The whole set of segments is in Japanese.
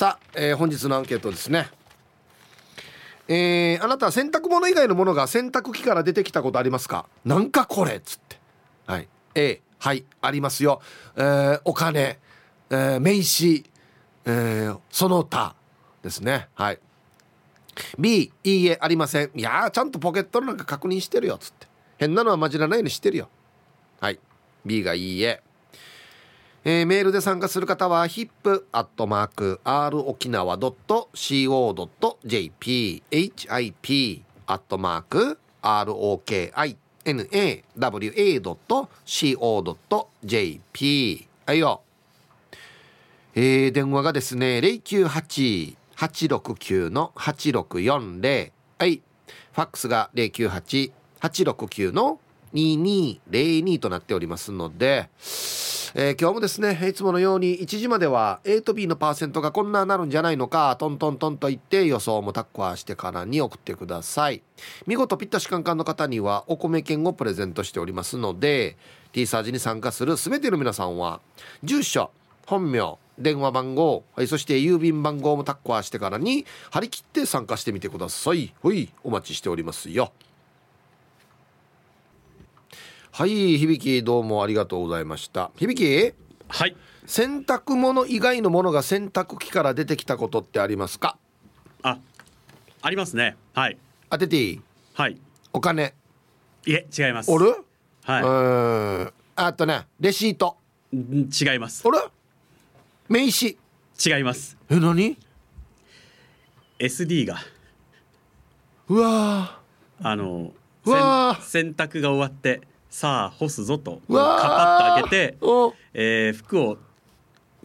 さあ、えー、本日のアンケートですね。えー、あなたは洗濯物以外のものが洗濯機から出てきたことありますか？なんかこれっつって。はい。A はいありますよ、えー、お金、えー、名刺、えー、その他ですね。はい。B いいえありません。いやちゃんとポケットの中確認してるよっつって。変なのは混じらないようにしてるよ。はい。B がいいえ。えー、メールで参加する方は hip.r 沖縄 .co.jp hip アットマーク ROKINAWA.co.jp はいよ。えー、電話がですね098-869の8640はい。ファックスが098-869の2202となっておりますのでえー、今日もですねいつものように1時までは A と B のパーセントがこんななるんじゃないのかトントントンと言って予想もタッコアしてからに送ってください。見事ピッタシカンカンの方にはお米券をプレゼントしておりますので T サージに参加する全ての皆さんは住所本名電話番号、はい、そして郵便番号もタッコアしてからに張り切って参加してみてください。ほいお待ちしておりますよ。はい響どうもありがとうございました。響はい。洗濯物以外のものが洗濯機から出てきたことってありますか？あありますね。はい。当てていい？はい。お金。いえ違います。おる？はい。うんあとねレシート。違います。あれ名刺。違います。え何？SD が。うわあのうわ洗濯が終わってさあ干すぞと。カパッと開けて、お。えー服を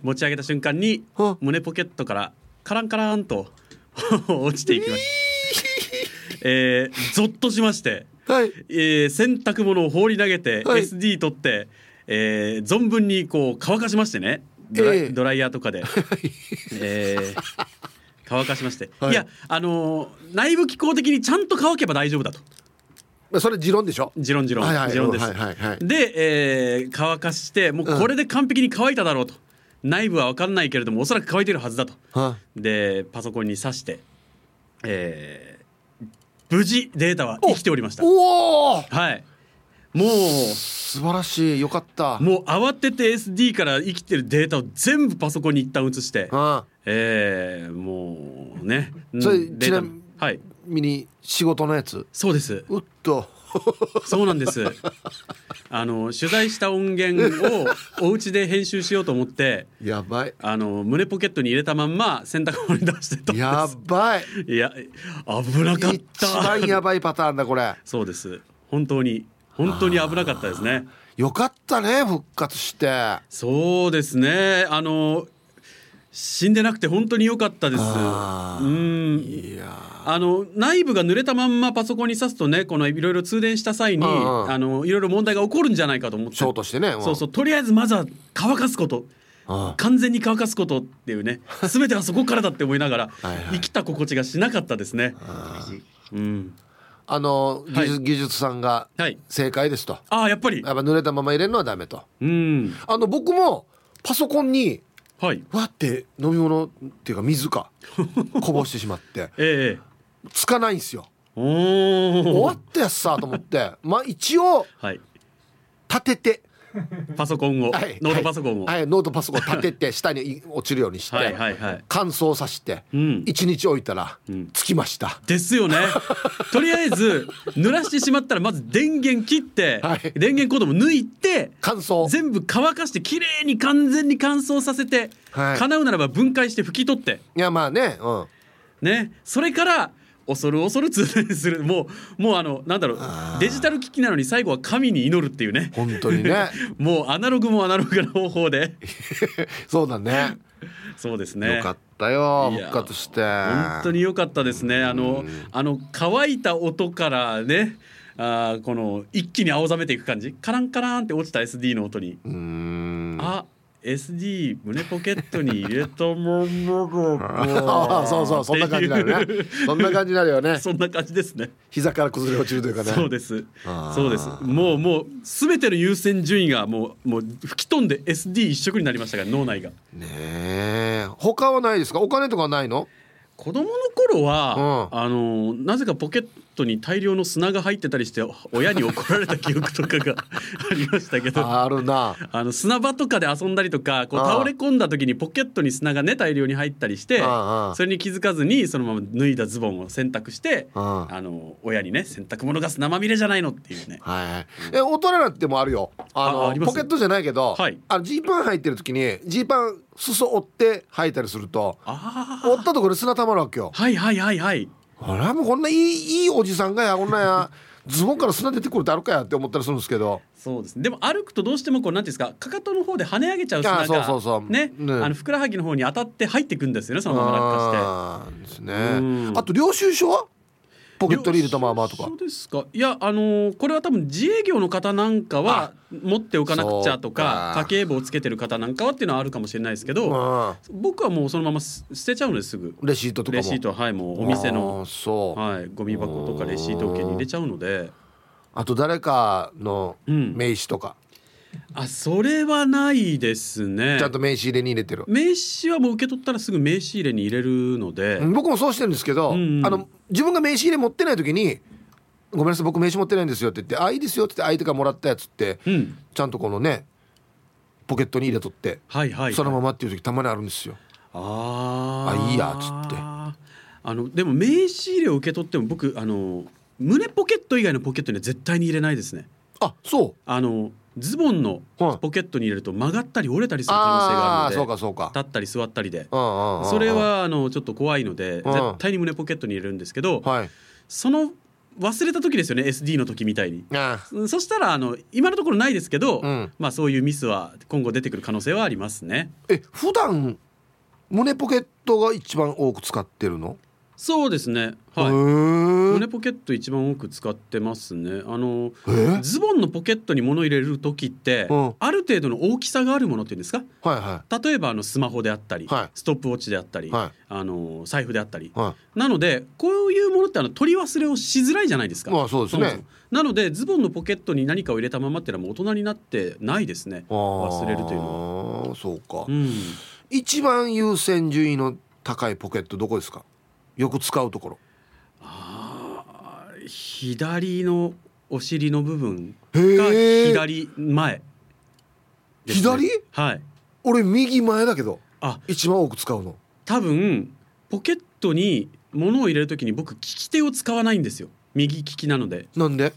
持ち上げた瞬間にあ胸ポケットからカランカランと 落ちていきました。えー、ゾッとしまして、はい。えー洗濯物を放り投げて、はい。SD 取って、えー存分にこう乾かしましてね。ドラ,、ええ。ドライヤーとかで、えー乾かしまして、はい。い、やあのー内部機構的にちゃんと乾けば大丈夫だとそれ持論でしょ？持論持論、はいはい。持論です、はいはいはい。で、えー乾かしてもうこれで完璧に乾いただろうと、内部は分かんないけれどもおそらく乾いてるはずだと。はでパソコンに挿して、えー無事データは生きておりました。おおはい。もう素晴らしい。よかった。もう慌てて SD から生きてるデータを全部パソコンに一旦移してあ。えーもうねそれうんデータちなみはいミニ仕事のやつ？そうですうっと そうなんです。あの取材した音源を お家で編集しようと思って、やばいあの胸ポケットに入れたまんま洗濯物に出してた。やばいいや危なかっ一た。番やばいパターンだこれそうです。本当に本当に危なかったですね。よかったね復活してそうですね。あの死んでなくて本当に良かったです。あの内部が濡れたまんまパソコンに挿すとねこのいろいろ通電した際にあのいろいろ問題が起こるんじゃないかと思って。ショートしてね。そうそう。とりあえずまずは乾かすこと。あ完全に乾かすことっていうね。全てはそこからだって思いながらはいはい。生きた心地がしなかったですね。うん、あの技術,、技術さんがはい。正解ですと。ああやっぱり。やっぱ濡れたまま入れるのはダメと。うん。あの僕もパソコンにはい。わって飲み物っていうか水か。こぼしてしまって。ええ。つかないんですよ。お終わおったやつさと思って。まあ一応はい。立てて パソコンを、はいノートパソコンを、はい、はいノートパソコン立てて下に落ちるようにして、はいはいはい。乾燥させてうん。一日置いたらん。つきました、ですよね。とりあえず濡らしてしまったらまず電源切って、はい。電源コードも抜いて乾燥全部乾かしてきれいに完全に乾燥させて、はい。叶うならば分解して拭き取って。いやまあねうん。ね。それから恐る恐る通電する。もうもうあのなんだろう。デジタル機器なのに最後は神に祈るっていうね。本当にね。もうアナログもアナログな方法で。そうだね。そうですね。よかったよ復活して。本当に良かったですね。あのあの乾いた音からねあーこの一気に青ざめていく感じ。カランカランって落ちた SD の音に、うーん。あ SD 胸ポケットに入れたものああそうそうそんな感じになるね。そんな感じになるよね。そんな感じですね。膝から崩れ落ちるというかね。そうです。そうです。もうもう全ての優先順位がもうもう吹き飛んで SD 一色になりましたから脳内が。ねえ。他はないですか？お金とかないの？子供の頃は、あのなぜかポケットに大量の砂が入ってたりして親に怒られた記憶とかが ありましたけど。あるな。あの砂場とかで遊んだりとかこう倒れ込んだ時にポケットに砂がね大量に入ったりしてそれに気づかずにそのまま脱いだズボンを洗濯してああ。の親にね洗濯物が砂まみれじゃないのっていうね。はいはい。え大人になってもあるよ。あのポケットじゃないけど、はい。あのジーパン履いてる時にジーパン裾折って履いたりするとあ折ったところで砂たまるわけよ。あはいはいはいはいあれもうこんないいいいおじさんがやこんなや ズボンから砂出てくるってあるかやって思ったりするんですけど。そうです。ねでも歩くとどうしてもこうなんていうんですかかかとの方で跳ね上げちゃう砂があそうそうそう。ねね。あのふくらはぎの方に当たって入ってくんですよねそのまま落下して。ですね。うん。あと領収書は？ポケットに入れたままとか。そうですか。いやあのーこれは多分自営業の方なんかは持っておかなくちゃとかそうか。家計簿をつけてる方なんかはっていうのはあるかもしれないですけど、あ。僕はもうそのまます捨てちゃうのですぐ。ーレシートとかも。レシートははいもうお店あのーそう。はいゴミ箱とかレシート受けに入れちゃうので。あと誰かのうん。名刺とか、あそれはないですね。ちゃんと名刺入れに入れてる、名刺はもう受け取ったらすぐ名刺入れに入れるので、うん僕もそうしてるんですけど、うんうん。あの自分が名刺入れ持ってない時に「ごめんなさい僕名刺持ってないんですよ」って言って「あいいですよ」って言って相手がもらったやつってうん。ちゃんとこのねポケットに入れとって、はいはい、はい、そのままっていう時たまにあるんですよ。あー。あいいやっつって。あのでも名刺入れを受け取っても僕あの胸ポケット以外のポケットには絶対に入れないですね。あそう。あのズボンのはいポケットに入れると曲がったり折れたりする可能性があるのでそうかそうか。立ったり座ったりでそれはあのちょっと怖いのでうん絶対に胸ポケットに入れるんですけどはい。その忘れた時ですよね SD の時みたいに。そしたらあの今のところないですけど、うんまあそういうミスは今後出てくる可能性はありますね。え普段胸ポケットが一番多く使ってるの？そうですね。へはい。ー胸ポケット一番多く使ってますね。あのえ？ズボンのポケットに物入れる時って、うんある程度の大きさがあるものっていうんですか？はいは例えばあのスマホであったり、はいストップウォッチであったり、はいあの財布であったり。いはなのでこういうものってあの取り忘れをしづらいじゃないですか。まあそうですねなのでズボンのポケットに何かを入れたままっていうのはもう大人になってないですね。忘れるというのは。そうか。うん。一番優先順位の高いポケットどこですか？よく使うところ。あー左のお尻の部分へがえ。左前ね、左？はい俺右前だけどあ一番多く使うの。多分ポケットに物を入れるときに僕利き手を使わないんですよ右利きなのでなんで？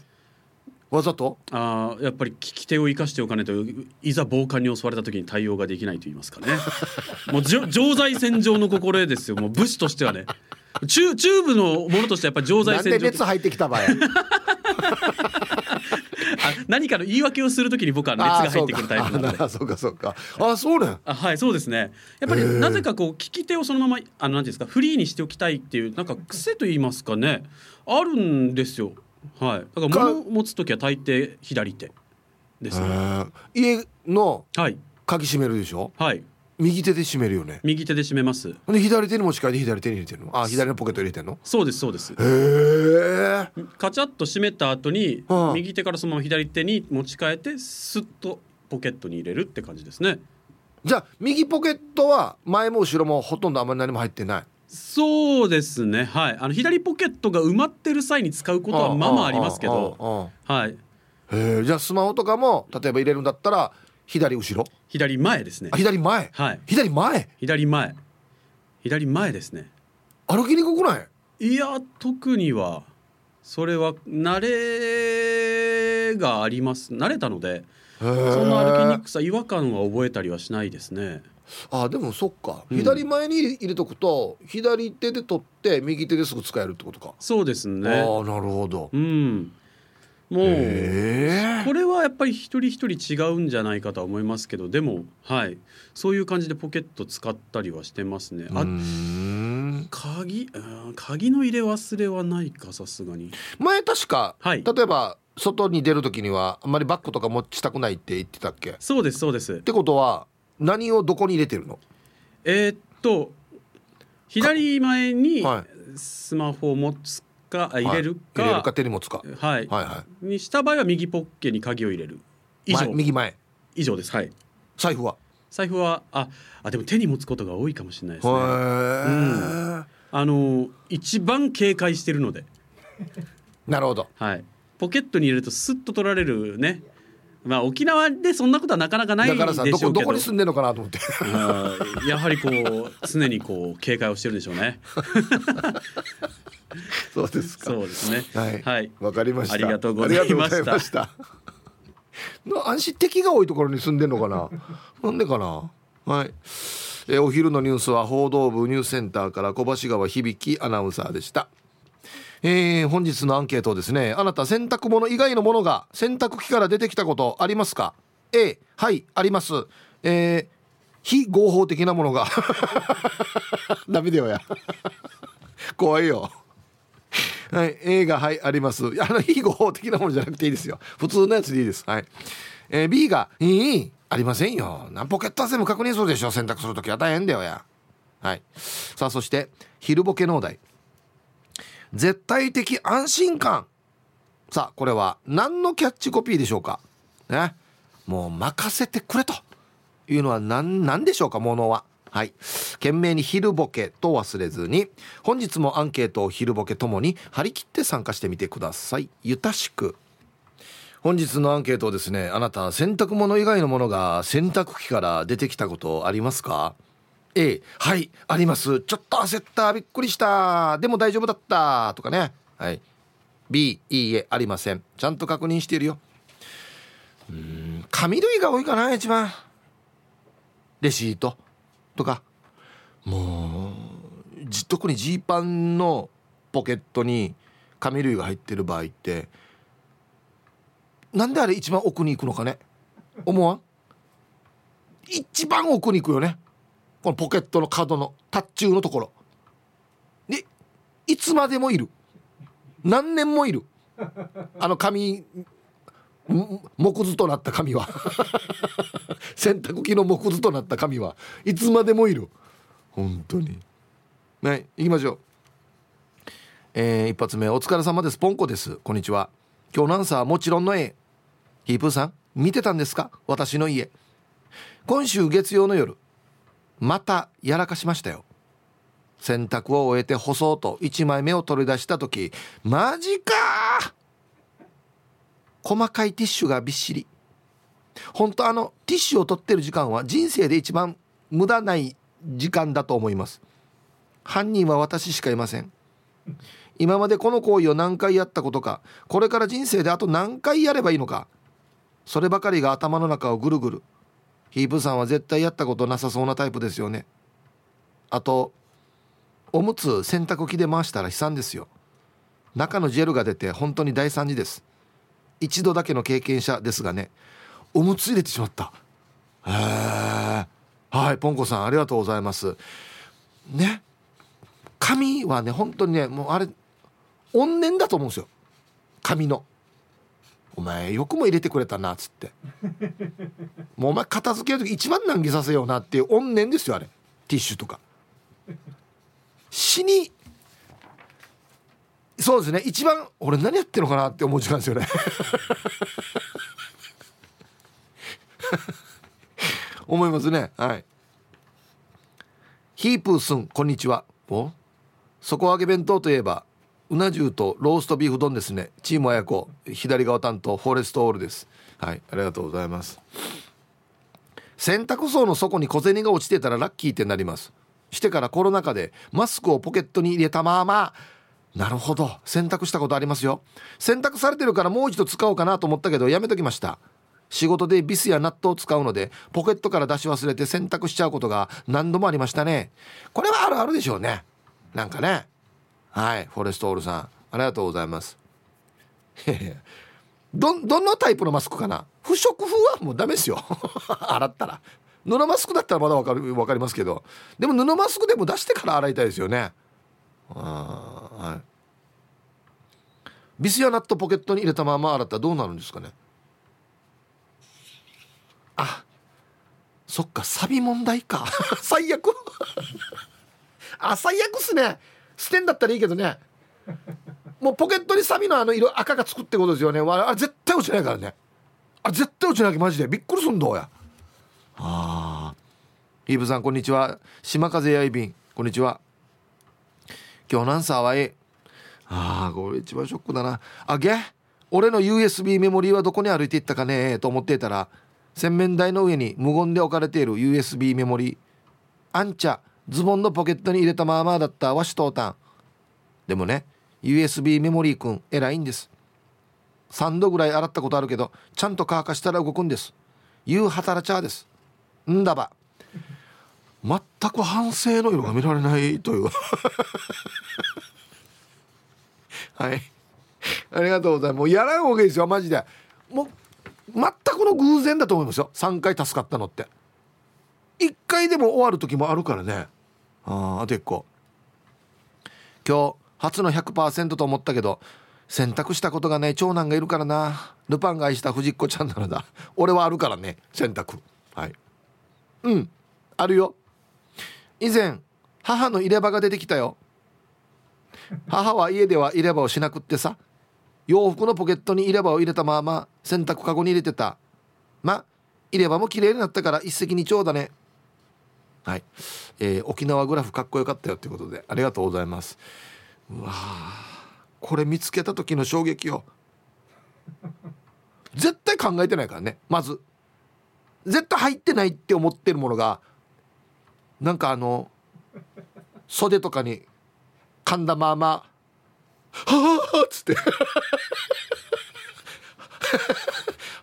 わざと？あーやっぱり利き手を生かしておかないといざ暴漢に襲われた時に対応ができないと言いますかねもうじょ 常在戦場の心得ですよもう武士としてはねチュチューブのものとしてやっぱり常在なん戦場で熱入ってきた場合。あ何かの言い訳をするときに僕は熱が入ってくるタイプなので。あーそうかそうか。あそうね。あはいそうですね。やっぱりなぜかこう利き手をそのままあのなんていうんですかフリーにしておきたいっていうなんか癖と言いますかねあるんですよ。はい。だから物を持つ時は大抵左手ですね。家のはい。鍵閉めるでしょ？はい右手で閉めるよね。右手で締めます。で左手に持ち替えて左手に入れてるの？あ左のポケットに入れてんの？そうですそうです。へえ。カチャッと閉めた後にはあ右手からそのまま左手に持ち替えてスッとポケットに入れるって感じですね。じゃあ右ポケットは前も後ろもほとんどあんまり何も入ってない？そうですね。はい。あの左ポケットが埋まってる際に使うことはまあまあありますけど。どはい。へえ。じゃあスマホとかも例えば入れるんだったら左後ろ？左前ですね。あ左前？はい。左前？左前。左前ですね。歩きにくくない？いや特にはそれは慣れがあります。慣れたのでそんな歩きにくさ違和感は覚えたりはしないですね。あでもそっか。うん左前に入れとくと左手で取って右手ですぐ使えるってことか、そうですね。ああなるほど。うんもうへえこれはやっぱり一人一人違うんじゃないかとは思いますけどでもはい。そういう感じでポケット使ったりはしてますね。あ鍵うん。鍵の入れ忘れはないかさすがに。前確か、はい。例えば外に出る時にはあんまりバッグとか持ちたくないって言ってたっけ？っそうですそうです。てことは何をどこに入れてるの？えーっと左前にはスマホを持つか、あ入れるか,、入れるか手に持つか。はい、はいはにした場合は右ポッケに鍵を入れる。以い上。前右前。以上です。はい。財布は？財布はああでも手に持つことが多いかもしれないですね。へー。あの一番警戒してるので。なるほど。はい。ポケットに入れるとスッと取られるねまあ沖縄でそんなことはなかなかないでだからさどしょうけど。こどこに住んでんのかなと思って。はいやはりこう常にこう警戒をしてるんでしょうね。そうですか。そうですね。はい。はい。わかりました。ありがとうございました。安心敵が多いところに住んでんのかな？なんでかな？はい。えーお昼のニュースは報道部ニュースセンターから小橋川響アナウンサーでしたえー本日のアンケートですねあなた洗濯物以外のものが洗濯機から出てきたことありますか？A はいあります。えー非合法的なものが。ダメだよや。怖いよ。はい、A がはいあります。あの非合法的なものじゃなくていいですよ。普通のやつでいいです。はい、えー B がいいありませんよ。なポケット汗も確認するでしょ。洗濯するときは大変だよや。はい。さあそして昼ボケ農大絶対的安心感。さあこれは何のキャッチコピーでしょうか？ね。もう任せてくれというのは何何でしょうかものは？はい。懸命に昼ボケと忘れずに。本日もアンケートを昼ボケともに張り切って参加してみてください。ゆたしく。本日のアンケートをですねあなた洗濯物以外のものが洗濯機から出てきたことありますか？A はいあります。ちょっと焦った。びっくりした。でも大丈夫だった。とかね。はい。B いいえありません。ちゃんと確認しているよ。うん紙類が多いかな一番。レシート。とか。もうじ特にジーパンのポケットに紙類が入ってる場合ってなんであれ一番奥に行くのかね。思わん？一番奥に行くよね。このポケットの角のタッチューのところ。でいつまでもいる。何年もいる。あの紙木図となった紙は。洗濯機の木図となった紙は。いつまでもいる。本当に。はい行きましょう。えー一発目お疲れ様です。ポンコです。こんにちは。今日のアンサーもちろんの A ヒープーさん見てたんですか？私の家。今週月曜の夜。またやらかしましたよ。洗濯を終えて干そうと1枚目を取り出した時マジかー。細かいティッシュがびっしり。本当あのティッシュを取ってる時間は人生で一番無駄ない時間だと思います。犯人は私しかいません。今までこの行為を何回やったことかこれから人生であと何回やればいいのかそればかりが頭の中をぐるぐる。ヒープさんは絶対やったことなさそうなタイプですよね。あとおむつ洗濯機で回したら悲惨ですよ。中のジェルが出て本当に大惨事です。一度だけの経験者ですがね。おむつ入れてしまった。へえはいポンコさんありがとうございます。ね。紙はね本当にねもうあれ怨念だと思うんですよ。紙の。お前よくも入れてくれたなっつって。もうお前片付ける時一番難儀させようなっていう怨念ですよあれ。ティッシュとか。死に。そうですね。一番俺何やってるのかなって思う時間ですよね。思いますね。はい。ヒープースンこんにちは。お？底上げ弁当といえばうな重とローストビーフ丼ですね。チーム親子左側担当フォレストオールです。はいありがとうございます。洗濯槽の底に小銭が落ちてたらラッキーってなります。してからコロナ禍でマスクをポケットに入れたまま。なるほど洗濯したことありますよ。洗濯されてるからもう一度使おうかなと思ったけどやめときました。仕事でビスやナットを使うのでポケットから出し忘れて洗濯しちゃうことが何度もありましたね。これはあるあるでしょうね。なんかね。はいフォレストオールさんありがとうございます。どどのタイプのマスクかな？不織布はもうダメですよ。洗ったら。布マスクだったらまだわかるわかりますけど。でも布マスクでも出してから洗いたいですよね。あはい。ビスやナットポケットに入れたまま洗ったらどうなるんですかね？あそっかサビ問題か。最悪。あ最悪っすね。捨てんだったらいいけどね。もうポケットにサビのあの色赤がつくってことですよね。あれ絶対落ちないからね。あれ絶対落ちないマジで。びっくりすんだおや。ああイーブさんこんにちは。島風やいびん。こんにちは。今日なんさはえ。ああこれ一番ショックだな。あげ俺の USB メモリーはどこに歩いていったかねと思っていたら洗面台の上に無言で置かれている USB メモリー。あんちゃズボンのポケットに入れたままだったわしとうたん。でもね USB メモリーくん偉いんです。3度ぐらい洗ったことあるけどちゃんと乾かしたら動くんです。言う働ちゃです。んだば。全く反省の色が見られないという。はい。ありがとうございます。もうやらんわけですよマジで。もう全くの偶然だと思いますよ。3回助かったのって。1回でも終わる時もあるからね。ああ結構今日初の100%と思ったけど選択したことがない長男がいるからな。ルパンが愛した藤子ちゃんなのだ。俺はあるからね選択はい。うんあるよ。以前母の入れ歯が出てきたよ。母は家では入れ歯をしなくってさ洋服のポケットに入れ歯を入れたまま洗濯かごに入れてた。ま入れ歯も綺麗になったから一石二鳥だね。はい、えー、沖縄グラフかっこよかったよということでありがとうございます。うわこれ見つけた時の衝撃よ絶対考えてないからねまず。絶対入ってないって思ってるものがなんかあの袖とかに噛んだまま「はあ」っつって。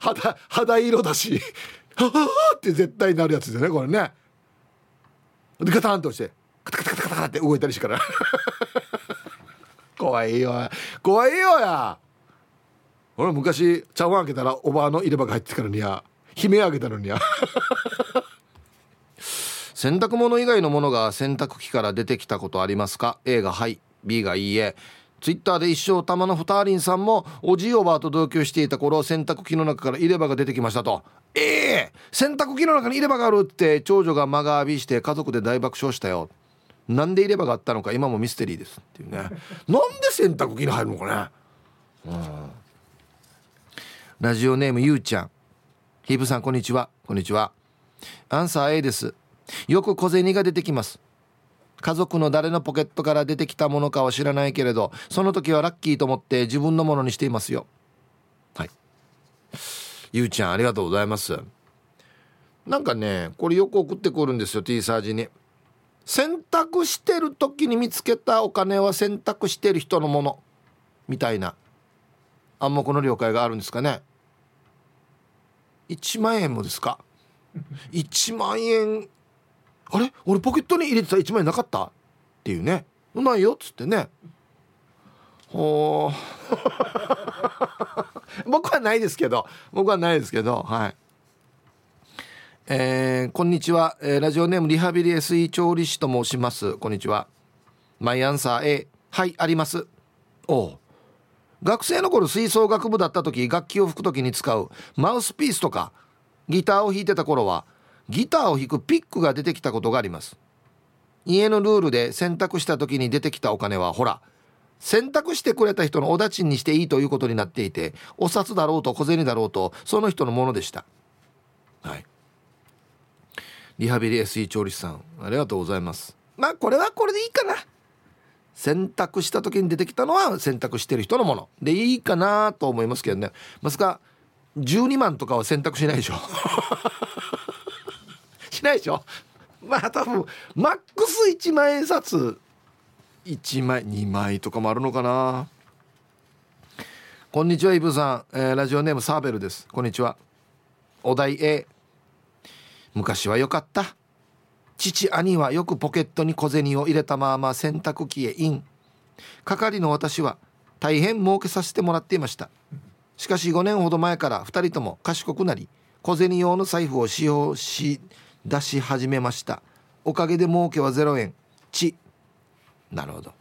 肌肌色だし「はあ」って絶対なるやつですよねこれね。でガタンとしてカタカタカタカタカって動いたりしてから。怖いよ。怖いよや。俺昔茶碗開けたらおばあの入れ歯が入ってからにや。悲鳴あげたのにや。洗濯物以外のものが洗濯機から出てきたことありますか？A がはい。B がいいえ。ツイッターで一生玉のふたりんさんもおじいおばあと同居していた頃洗濯機の中から入れ歯が出てきましたと。ええー、洗濯機の中に入れ歯があるって長女が間が浴びして家族で大爆笑したよ。なんで入れ歯があったのか今もミステリーですっていうね。なんで洗濯機に入るのかね、うん、ラジオネームゆうちゃん。ヒープさんこんにちは。こんにちは。アンサー A です。よく小銭が出てきます家族の誰のポケットから出てきたものかは知らないけれどその時はラッキーと思って自分のものにしていますよ。はい。ゆうちゃんありがとうございます。なんかねこれよく送ってくるんですよ T サージに。洗濯してる時に見つけたお金は洗濯してる人のものみたいな。暗黙の了解があるんですかね。1万円もですか？1万円あれ？俺ポケットに入れてた？1万円なかった？っていうね。うまいよ？っつってね。ほう 僕はないですけど。僕はないですけど。はい。えー、こんにちは、えー、ラジオネームリハビリ SE 調理師と申します。こんにちは。マイアンサー A はいあります。お学生の頃吹奏楽部だった時楽器を吹く時に使うマウスピースとかギターを弾いてた頃はギターを弾くピックが出てきたことがあります。家のルールで洗濯した時に出てきたお金はほら洗濯してくれた人のお立ちにしていいということになっていてお札だろうと小銭だろうとその人のものでした。はい。リハビリ SE 調理師さんありがとうございます。まあこれはこれでいいかな。洗濯した時に出てきたのは洗濯してる人のもの。でいいかなと思いますけどね。まさか12万とかは洗濯しないでしょ。しないでしょ？まあ多分マックス1万円札1枚2枚とかもあるのかな。こんにちはイブさん、えー、ラジオネームサーベルです。こんにちは。お題 A 昔は良かった。父兄はよくポケットに小銭を入れたまま洗濯機へイン。係の私は大変儲けさせてもらっていました。しかし5年ほど前から2人とも賢くなり小銭用の財布を使用し出し始めました。おかげで儲けは0円。ち。なるほど。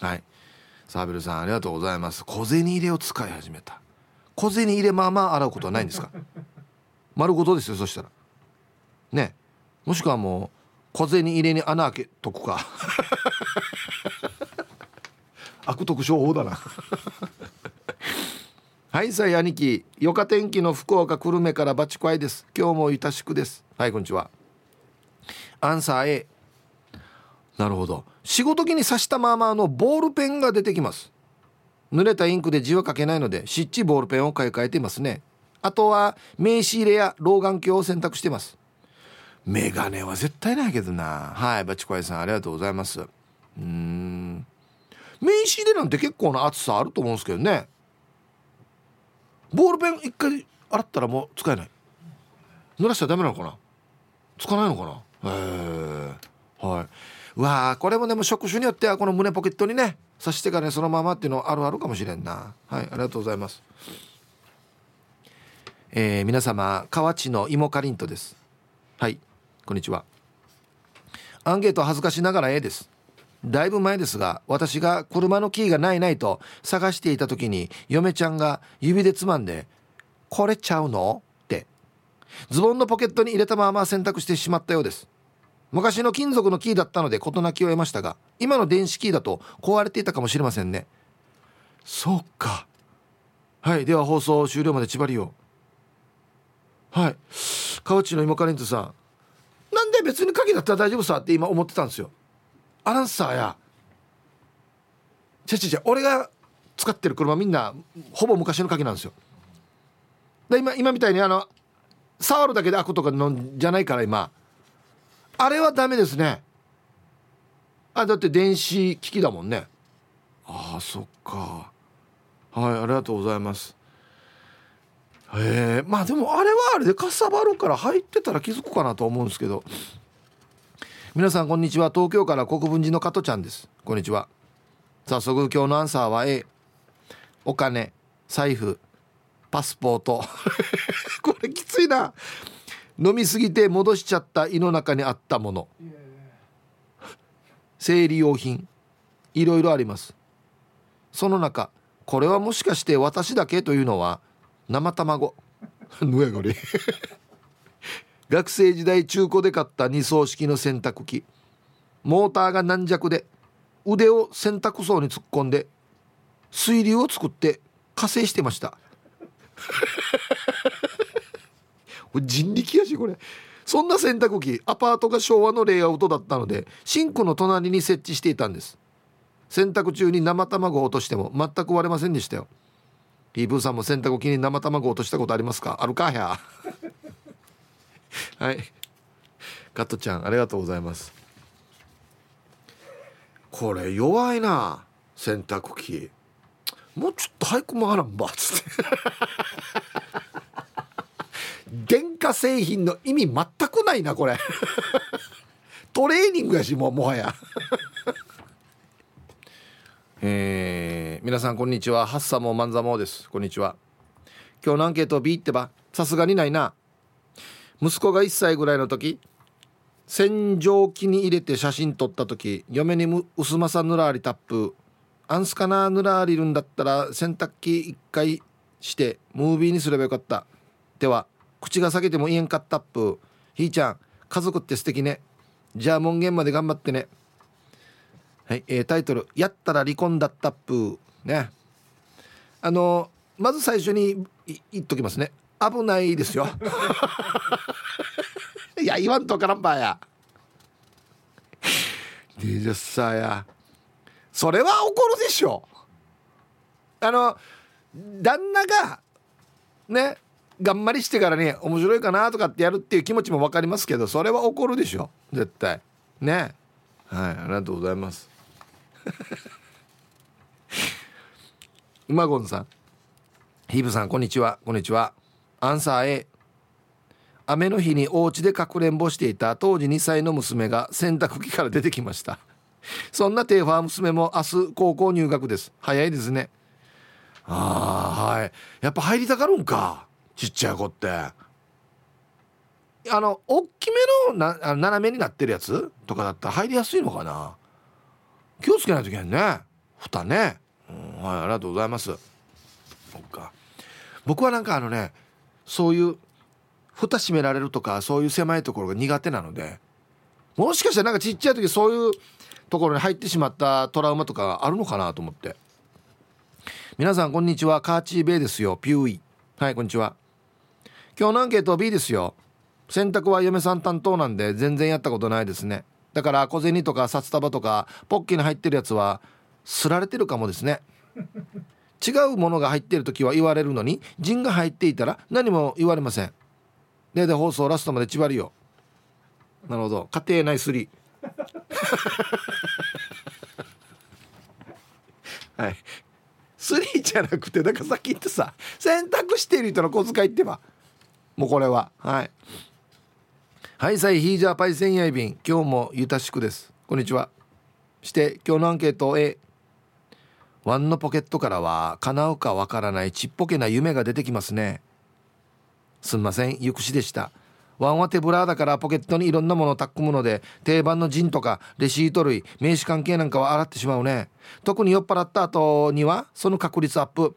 はい。サーベルさんありがとうございます。小銭入れを使い始めた。小銭入れまあまあ洗うことはないんですか？丸ごとですよそしたら。ね。もしくはもう小銭入れに穴開けとくか。悪徳商法だな。はいさい兄貴よか天気の福岡久留米からバチコアイです。今日もいたしくです。はいこんにちは。アンサー A なるほど。仕事着に刺したままのボールペンが出てきます。濡れたインクで字は書けないので湿地ボールペンを買い替えていますね。あとは名刺入れや老眼鏡を選択してます。メガネは絶対ないけどな。はいバチコアイさんありがとうございます。うん。名刺入れなんて結構な厚さあると思うんですけどね。ボールペン一回洗ったらもう使えない。濡らしたらダメなのかな？つかないのかな？へえはい。うわこれもでも職種によってはこの胸ポケットにね刺してからねそのままっていうのあるあるかもしれんな。はいありがとうございます。えー、皆様河内の芋かりんとです。はいこんにちは。アンケート恥ずかしながら A です。だいぶ前ですが私が車のキーがないないと探していた時に嫁ちゃんが指でつまんで「これちゃうの?」って。ズボンのポケットに入れたまま洗濯してしまったようです。昔の金属のキーだったので事なきを得ましたが今の電子キーだと壊れていたかもしれませんね。そうか。はいでは放送終了まで縛りを。はい。河内の芋カレンツさん。なんで別に鍵だったら大丈夫さって今思ってたんですよ。アナウンサーや。ちゃちゃちゃ俺が使ってる車みんなほぼ昔の鍵なんですよ。で今今みたいにあの触るだけで開くとかのじゃないから今。あれはダメですね。あだって電子機器だもんね。ああそっか。はいありがとうございます。へえまあでもあれはあれでかさばるから入ってたら気づくかなと思うんですけど。皆さんこんにちは。東京から国分寺の加トちゃんです。こんにちは。早速今日のアンサーは A お金財布パスポート。これきついな。飲みすぎて戻しちゃった胃の中にあったもの。生理用品。いろいろあります。その中これはもしかして私だけというのは生卵。ぬやこれ学生時代中古で買った二層式の洗濯機。モーターが軟弱で腕を洗濯槽に突っ込んで水流を作って加勢してました。人力やしこれ。そんな洗濯機アパートが昭和のレイアウトだったのでシンクの隣に設置していたんです。洗濯中に生卵を落としても全く割れませんでしたよ。ピープーさんも洗濯機に生卵を落としたことありますか？あるかやはい。カットちゃんありがとうございます。これ弱いな洗濯機。もうちょっと早く回らんばつって。電化製品の意味全くないなこれ。トレーニングやしもうもはや。えー、皆さんこんにちは。ハッサモマンザモです。こんにちは。今日のアンケート B ってばさすがにないな。息子が1歳ぐらいの時洗浄機に入れて写真撮った時嫁に薄まさぬらりタップ。アンスかなぬらりるんだったら洗濯機一回してムービーにすればよかった。では口が裂けても言えんかったっぷ。ひーちゃん家族って素敵ね。じゃあ門限まで頑張ってね。はい、えー、タイトル「やったら離婚だったっぷ」ね。あのまず最初に言っときますね。危ないですよ。や言わんとからんばや。20歳や。それは怒るでしょ。あの旦那がね頑張りしてからね面白いかなとかってやるっていう気持ちも分かりますけどそれは怒るでしょ。絶対。ね。はいありがとうございます。馬ゴンさん。ヒブさんこんにちは。こんにちは。アンサー A 雨の日にお家でかくれんぼしていた当時2歳の娘が洗濯機から出てきました。そんなテーファー娘も明日高校入学です。早いですね。ああはい。やっぱ入りたがるんかちっちゃい子って。あの大きめのな斜めになってるやつとかだったら入りやすいのかな。気をつけないといけないね。蓋ね、うん、はいありがとうございます。そっか。僕はなんかあのねそういう蓋閉められるとかそういう狭いところが苦手なのでもしかしたらなんかちっちゃい時そういうところに入ってしまったトラウマとかあるのかなと思って。皆さんこんにちは。カーチーベイですよ。ピューイ。はいこんにちは。今日のアンケート B ですよ。洗濯は嫁さん担当なんで全然やったことないですね。だから小銭とか札束とかポッキーに入ってるやつはすられてるかもですね。違うものが入ってる時は言われるのに陣が入っていたら何も言われません。でで放送ラストまで縛りよ。なるほど。家庭内すり はい。スリーじゃなくてだからさっき言ってさ洗濯している人の小遣いってば。もうこれは。はい。はいさいヒージャーパイセンヤイビン。今日もゆたしくです。こんにちは。して今日のアンケート A ワンのポケットからは叶うかわからないちっぽけな夢が出てきますねすんませんゆくしでした。ワンは手ぶらだからポケットにいろんなものをたっ込むので定番のジンとかレシート類名刺関係なんかは洗ってしまうね。特に酔っ払った後にはその確率アップ。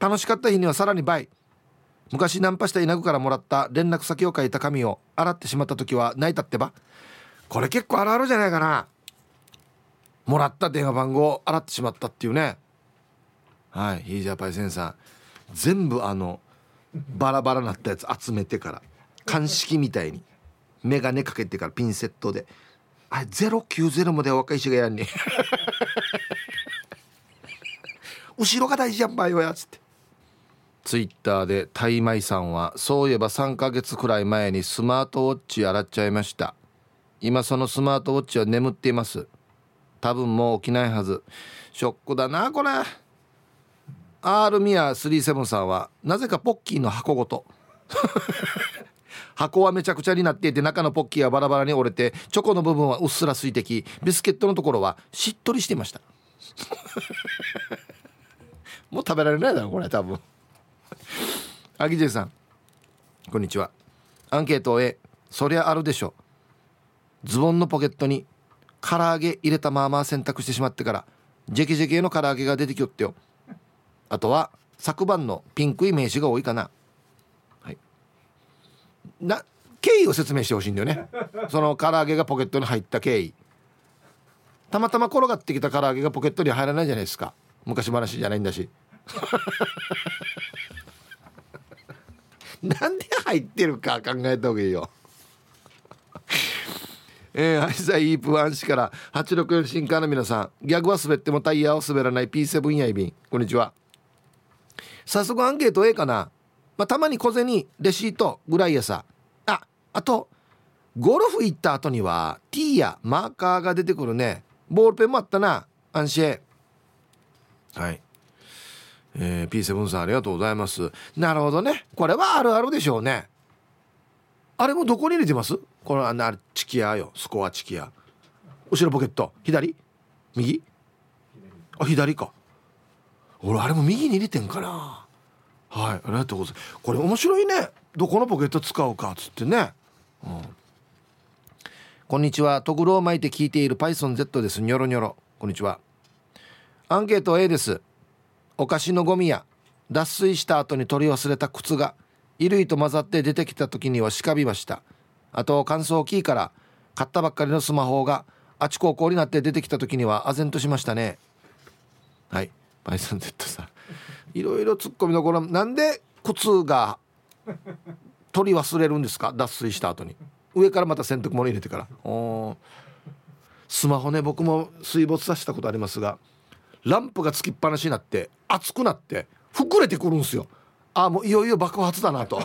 楽しかった日にはさらに倍昔ナンパした稲具からもらった連絡先を書いた紙を洗ってしまった時は泣いたってば。これ結構あるあるじゃないかな。もらった電話番号を洗ってしまったっていうね。はいヒージャーパイセンさん。全部あのバラバラなったやつ集めてから鑑識みたいに眼鏡かけてからピンセットで。あれ090まで若い人がやんね 後ろが大事やんばよやつって。ツイッターでタイマイさんはそういえば3ヶ月くらい前にスマートウォッチ洗っちゃいました。今そのスマートウォッチは眠っています。多分もう起きないはず。ショックだなこれ R ミア37さんはなぜかポッキーの箱ごと。箱はめちゃくちゃになっていて中のポッキーはバラバラに折れてチョコの部分はうっすら水滴ビスケットのところはしっとりしていました。もう食べられないだろこれ多分。アギジェさんこんにちは。アンケートを A そりゃあるでしょ。ズボンのポケットに唐揚げ入れたまま洗濯してしまってからジェキジェキの唐揚げが出てきよってよ。あとは昨晩のピンクイメージが多いかな。はい。な経緯を説明してほしいんだよね。その唐揚げがポケットに入った経緯。たまたま転がってきた唐揚げがポケットに入らないじゃないですか。昔話じゃないんだし。なんで入ってるか考えた方がいいよ。えー、ハイサイイープワン氏から864新刊の皆さん。ギャグは滑ってもタイヤを滑らない。P7 やいびん。こんにちは。早速アンケート A かな、まあ、たまに小銭レシートぐらいやさああとゴルフ行った後には T やマーカーが出てくるね。ボールペンもあったな。安心。はい。えー、P7 さんありがとうございます。なるほどね。これはあるあるでしょうね。あれもどこに入れてます？これあのチキヤよ。スコアチキヤ後ろポケット。左？右？あ左か。俺あれも右に入れてんかなはいありがとうございます。これ面白いね。どこのポケット使うかっつってね、うん、こんにちは。トグロを巻いて聞いている PythonZ です。ニョロニョロ。こんにちは。アンケート A です。お菓子のゴミや脱水した後に取り忘れた靴が衣類と混ざって出てきた時にはしかびました。あと乾燥機から買ったばっかりのスマホがあちこちになって出てきた時には唖然としましたね。はい。バイソン Z さん。いろいろツッコミどころ。なんで靴が取り忘れるんですか？脱水した後に。上からまた洗濯物入れてから。おスマホね僕も水没させたことありますがランプがつきっぱなしになって熱くなって膨れてくるんですよ。あもういよいよ爆発だなと。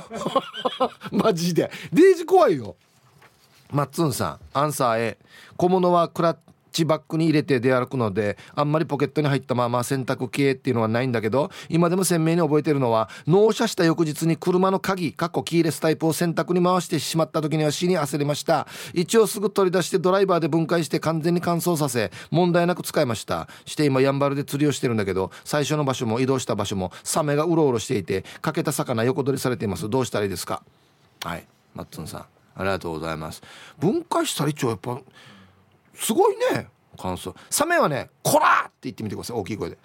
マジで。デイジ怖いよ。マッツンさんアンサー A 小物はクラッチバッグに入れて出歩くのであんまりポケットに入ったまま洗濯系っていうのはないんだけど今でも鮮明に覚えてるのは納車した翌日に車の鍵かっこキーレスタイプを洗濯に回してしまった時には死に焦りました。一応すぐ取り出してドライバーで分解して完全に乾燥させ問題なく使いました。して今やんばるで釣りをしてるんだけど最初の場所も移動した場所もサメがうろうろしていてかけた魚横取りされています。どうしたらいいですか？はい。マッツンさんありがとうございます。分解したら一応やっぱすごいね感想。サメはね「こら!」って言ってみてください大きい声で。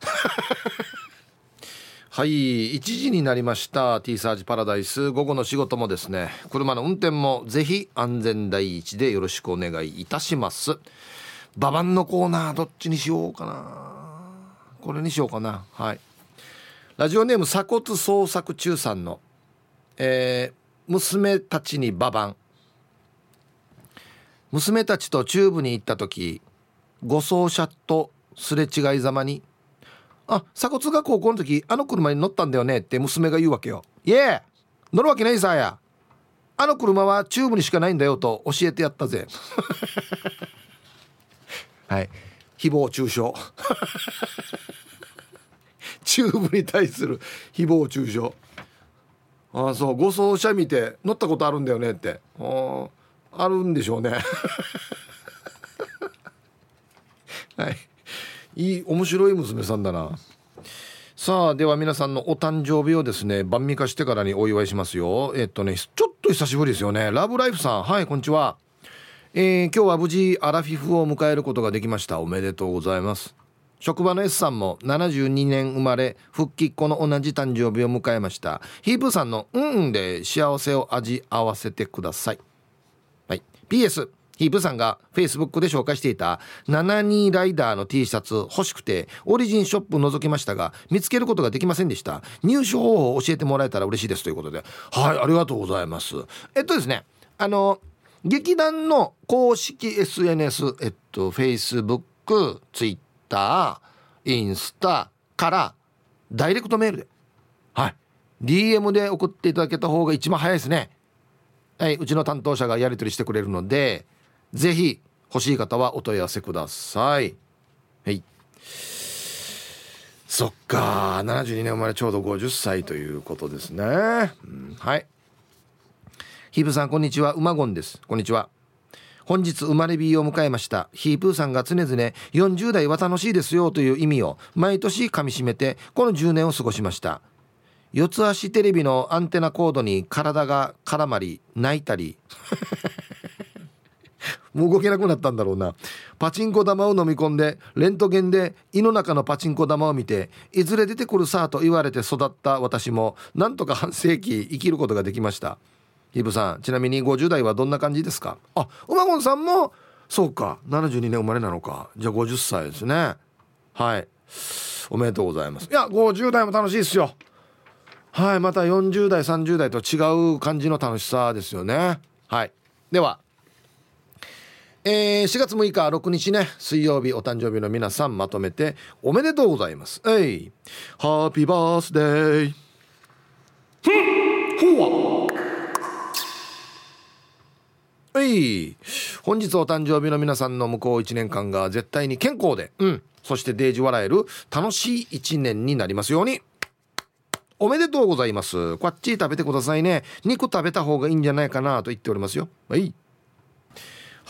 はい1時になりました T サージパラダイス。午後の仕事もですね車の運転もぜひ安全第一でよろしくお願いいたします。ババンのコーナーどっちにしようかな。これにしようかな。はい。ラジオネーム鎖骨捜索中さんの、えー、娘たちにババン。娘たちとチューブに行った時護送車とすれ違いざまに「あ鎖骨が高校の時あの車に乗ったんだよね」って娘が言うわけよ「いえ乗るわけないさや。あの車はチューブにしかないんだよ」と教えてやったぜ。はい。誹謗中傷。チューブに対する誹謗中傷。ああそう護送車見て乗ったことあるんだよねって。あああるんでしょうね。はい。いい面白い娘さんだな。さあでは皆さんのお誕生日をですね晩味化してからにお祝いしますよ。えっとねちょっと久しぶりですよね。ラブライフさん。はいこんにちは。えー、今日は無事アラフィフを迎えることができました。おめでとうございます。職場の S さんも72年生まれ復帰っ子の同じ誕生日を迎えました。ヒープーさんの「うん」で幸せを味合わせてくださ、い、PS ヒープさんが Facebook で紹介していた72ライダーの T シャツ欲しくてオリジンショップ覗きましたが見つけることができませんでした。入手方法を教えてもらえたら嬉しいです。ということで。はいありがとうございます。えっとですねあの劇団の公式 SNS えっと Facebook Twitter ターインスタからダイレクトメールで。はい。DM で送っていただけた方が一番早いですね。はいうちの担当者がやり取りしてくれるのでぜひ欲しい方はお問い合わせください。はい。そっか72年生まれちょうど50歳ということですね、うん、はい。ヒブさんこんにちは。馬ゴンです。こんにちは。本日生まれ日を迎えました。ヒープーさんが常々40代は楽しいですよという意味を毎年かみしめてこの10年を過ごしました。四つ足テレビのアンテナコードに体が絡まり泣いたり。もう動けなくなったんだろうな。パチンコ玉を飲み込んでレントゲンで胃の中のパチンコ玉を見ていずれ出てくるさと言われて育った私もなんとか半世紀生きることができました。ヒブさんちなみに50代はどんな感じですか？あ馬ゴンさんもそうか。72年生まれなのか。じゃあ50歳ですね。はい。おめでとうございます。いや50代も楽しいですよ。はいまた40代30代と違う感じの楽しさですよね。はい。ではえー、4月6日6日ね水曜日お誕生日の皆さんまとめておめでとうございます。えいハッピーバースデー。ほわは。い本日お誕生日の皆さんの向こう1年間が絶対に健康でうんそしてデージ笑える楽しい1年になりますようにおめでとうございます。こっち食べてくださいね。肉食べた方がいいんじゃないかなと言っておりますよ。はい。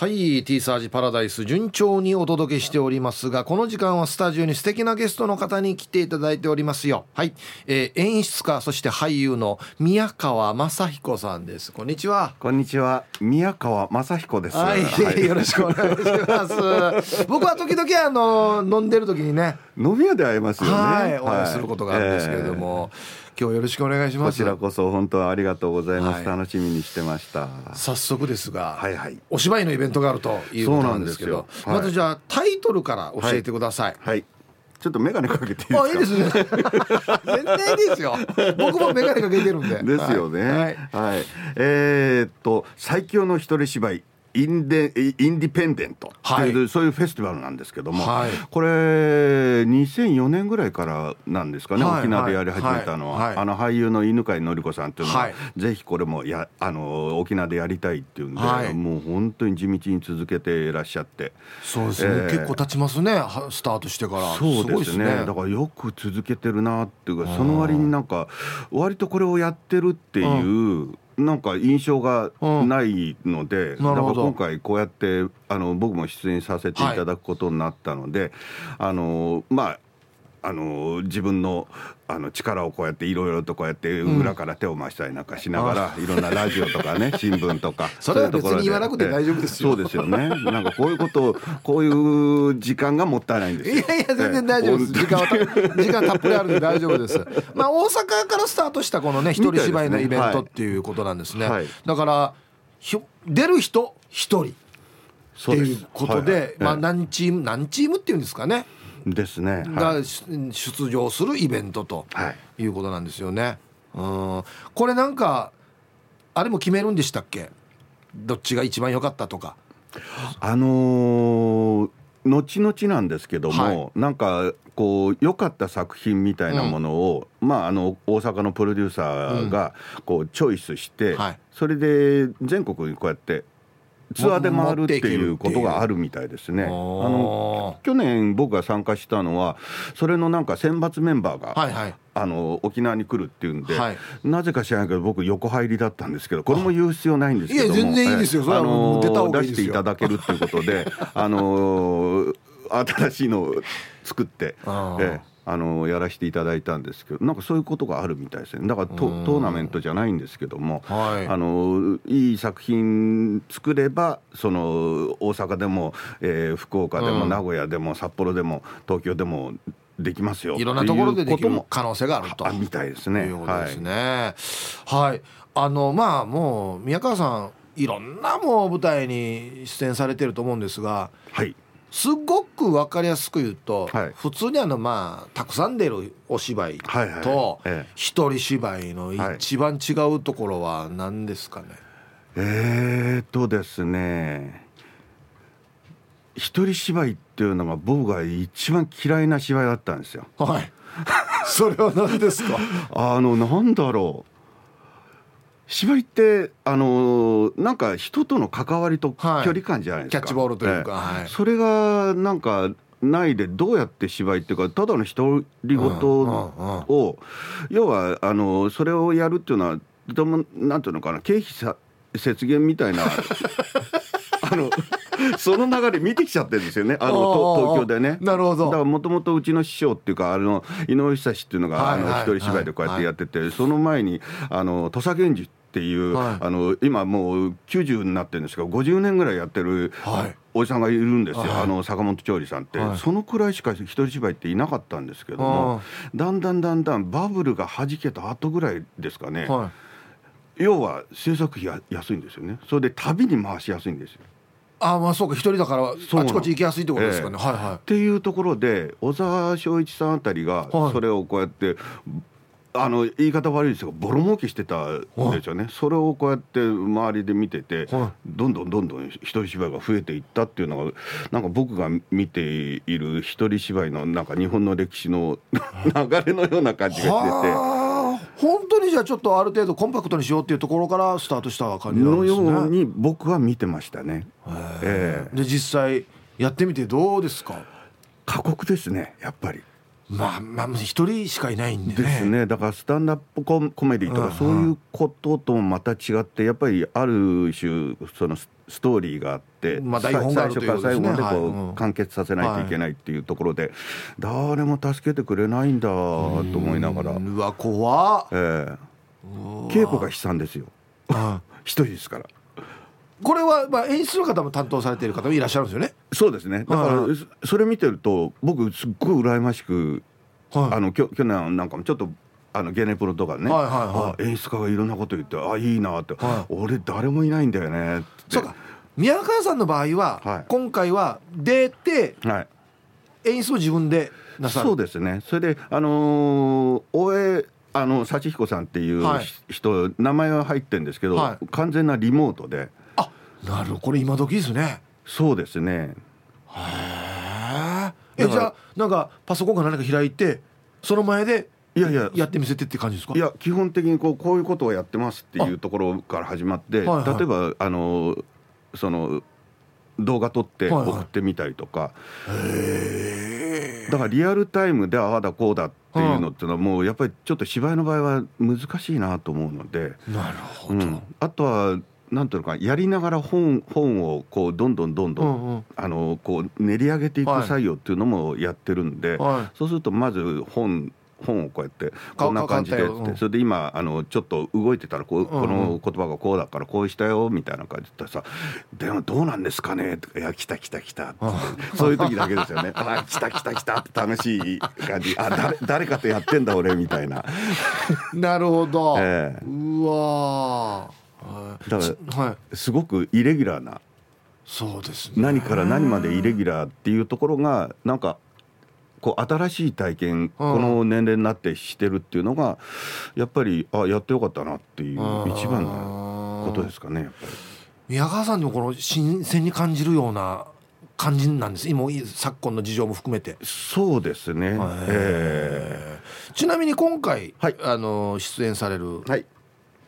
はい T サージパラダイス順調にお届けしておりますがこの時間はスタジオに素敵なゲストの方に来ていただいておりますよ。はい、えー、演出家そして俳優の宮川雅彦さんです。こんにちは。こんにちは。宮川雅彦です。はい、はい、よろしくお願いします。僕は時々あの飲んでる時にね。飲み屋で会えますよね。はい。お会いすることがあるんですけれども、えー今日よろしくお願いしますこちらこそ本当はありがとうございます、はい、楽しみにしてました早速ですが、はいはい、お芝居のイベントがあるということなんですけど、はい、まずじゃあタイトルから教えてください、はい、ちょっと眼鏡かけて。あ、いいですね。全然いいですよ。僕も眼鏡かけてるんで。ですよね。はい。はい、えー、っと最強の一人芝居インデインディペンデント。とい。う、はい、そういうフェスティバルなんですけども、はい、これ2004年ぐらいからなんですかね、はい、沖縄でやり始めたのは、あの俳優の犬飼典子さんっていうのは、ぜひこれもやあの沖縄でやりたいっていうんで、もう本当に地道に続けていらっしゃって。そうですね、えー、結構経ちますねスタートしてから。そうですね、ね、だからよく続けてるなっていうかその割になんか割とこれをやってるっていう、うんなんか印象がないので、うん、だから今回こうやってあの僕も出演させていただくことになったので、はい、あのまああの自分のあの力をこうやっていろいろとこうやって裏から手を回したりなんかしながら、いろんなラジオとかね 新聞とかそれは別に言わなくて大丈夫ですよ。そうですよね。なんかこういうことこういう時間がもったいないんですいやいや全然大丈夫です。時間。は時間たっぷりあるんで大丈夫です。まあ大阪からスタートしたこのね一人芝居のイベントっていうことなんですね、はい、だからひ出る人一人っていうことで、はい、まあ何チーム何チームっていうんですかねですね。が出場するイベントとい。うことなんですよね。うん、これなんかあれも決めるんでしたっけ？どっちが一番良かったとか。あのー後々なんですけども、はい、なんかこう良かった作品みたいなものを、うん、まああの大阪のプロデューサーがこうチョイスして、うんはい、それで全国にこうやってツアーで回るっていうことがあるみたいですね。あの去年僕が参加したのはそれのなんか選抜メンバーが、はいはい、あの沖縄に来るっていうんで、はい、なぜか知らないけど僕横入りだったんですけどこれも言う必要ないんですけども。全然いいですよ、あの出していただけるっていうことであの新しいのを作って。ええあのやらせていただいたんですけどなんかそういうことがあるみたいですね。だからトトーナメントじゃないんですけども、はい、あのいい作品作ればその大阪でも、えー、福岡でも名古屋でも札幌でも東京でもできますよ。いろんなところでできる可能性があると。みたいですね。いうことですね。はい、はい、あのまあもう宮川さんいろんなもう舞台に出演されてると思うんですが、はい、すごく分かりやすく言うと、はい、普通にあのまあたくさん出るお芝居と一人芝居の一番違うところは何ですかね、えーとですね一人芝居っていうのが僕が一番嫌いな芝居だったんですよ。はい。それは何ですか？あのなんだろう芝居ってあのなんか人との関わりと距離感じゃないですか、はい、キャッチボールというか、はい、それがなんかないでどうやって芝居っていうかただの独り言を要はあのそれをやるっていうのはとてもなんていうのかな経費さ節減みたいな あのその流れ見てきちゃってるんですよね。あの東京でね。なるほど。だからもともとうちの師匠っていうかあの井上久志ってい。うのが、あの一人芝居でこうやってやってて、その前にあの土佐源氏っていう、はい、あの今もう90になってるんですけど50年ぐらいやってる、おじさんがいるんですよ、はい、あの坂本調理さんって、はい、そのくらいしか一人芝居っていなかったんですけどもだんだんだんだんバブルがはじけた後ぐらいですかね、要は制作費が安いんですよね。それで旅に回しやすいんですよ。あまあそうか。一人だからあちこち行きやすいってことですかね、えー、はいはい。っていうところで小沢昭一さんあたりがそれをこうやってあの言い方悪いですがボロ儲けしてたんですよね、それをこうやって周りで見てて、どんどんどんどん一人芝居が増えていったっていうのがなんか僕が見ている一人芝居のなんか日本の歴史の流れのような感じがしてて。本当にじゃあちょっとある程度コンパクトにしようっていうところからスタートした感じなんですね。のように僕は見てましたね。えー、で実際やってみてどうですか？過酷ですねやっぱり。まあまあ一人しかいないんでね。ですね。だからスタンダップコメディとかそういうことともまた違ってやっぱりある種そのストーリーがあって、まあ、最初から最後までこう完結させないといけないっていうところで、誰も助けてくれないんだと思いながら。うわ怖っ、えー、稽古が悲惨ですよ。一人ですから。これはまあ演出の方も担当されている方もいらっしゃるんですよね？そうですね。だからそれ見てると僕すっごい羨ましく、はい、あのきょ去年なんかもちょっとあのゲネプロとかね、はいはいはい、演出家がいろんなこと言ってあいいなって、はい、俺誰もいないんだよねそうか。宮川さんの場合は、はい、今回は出て、はい、演出を自分でなさる？そうですね。それであのー、大江あの幸彦さんっていう人、はい、名前は入ってるんですけど、はい、完全なリモートでなるほど。これ今時ですね。そうですね。へえじゃあなんかパソコンか何か開いてその前でいやいや。やってみせてって感じですか？いや基本的にこうこういうことをやってますっていうところから始まって、はいはい、例えばあのその動画撮って送ってみたりとか、はいはい、だからリアルタイムでああだこうだっていうのっていうのはもうやっぱりちょっと芝居の場合は難しいなと思うので。なるほど、うん、あとはなんていうのかやりながら本本をこうどんどんどんどん、うんうん、あのこう練り上げていく作業っていうのもやってるんで、はい、そうするとまず本本をこうやってこんな感じでってそれで今あのちょっと動いてたらこうこの言葉がこうだからこうしたよみたいな感じでさ「でもどうなんですかね?」とか「いや来た来た来た」そういう時だけですよね「あ来た来た来た」って楽しい感じ「あ誰誰かとやってんだ俺」みたいな。なるほど、えー、うわだからすごくイレギュラーなそうです、ね、何から何までイレギュラーっていうところがなんかこう新しい体験、この年齢になってしてるっていうのがやっぱりあやってよかったなっていう一番のことですかねやっぱり。宮川さんのこの新鮮に感じるような感じなんです。今昨今の事情も含めて。そうですね、えー、ちなみに今回、はい、あの出演される、はい、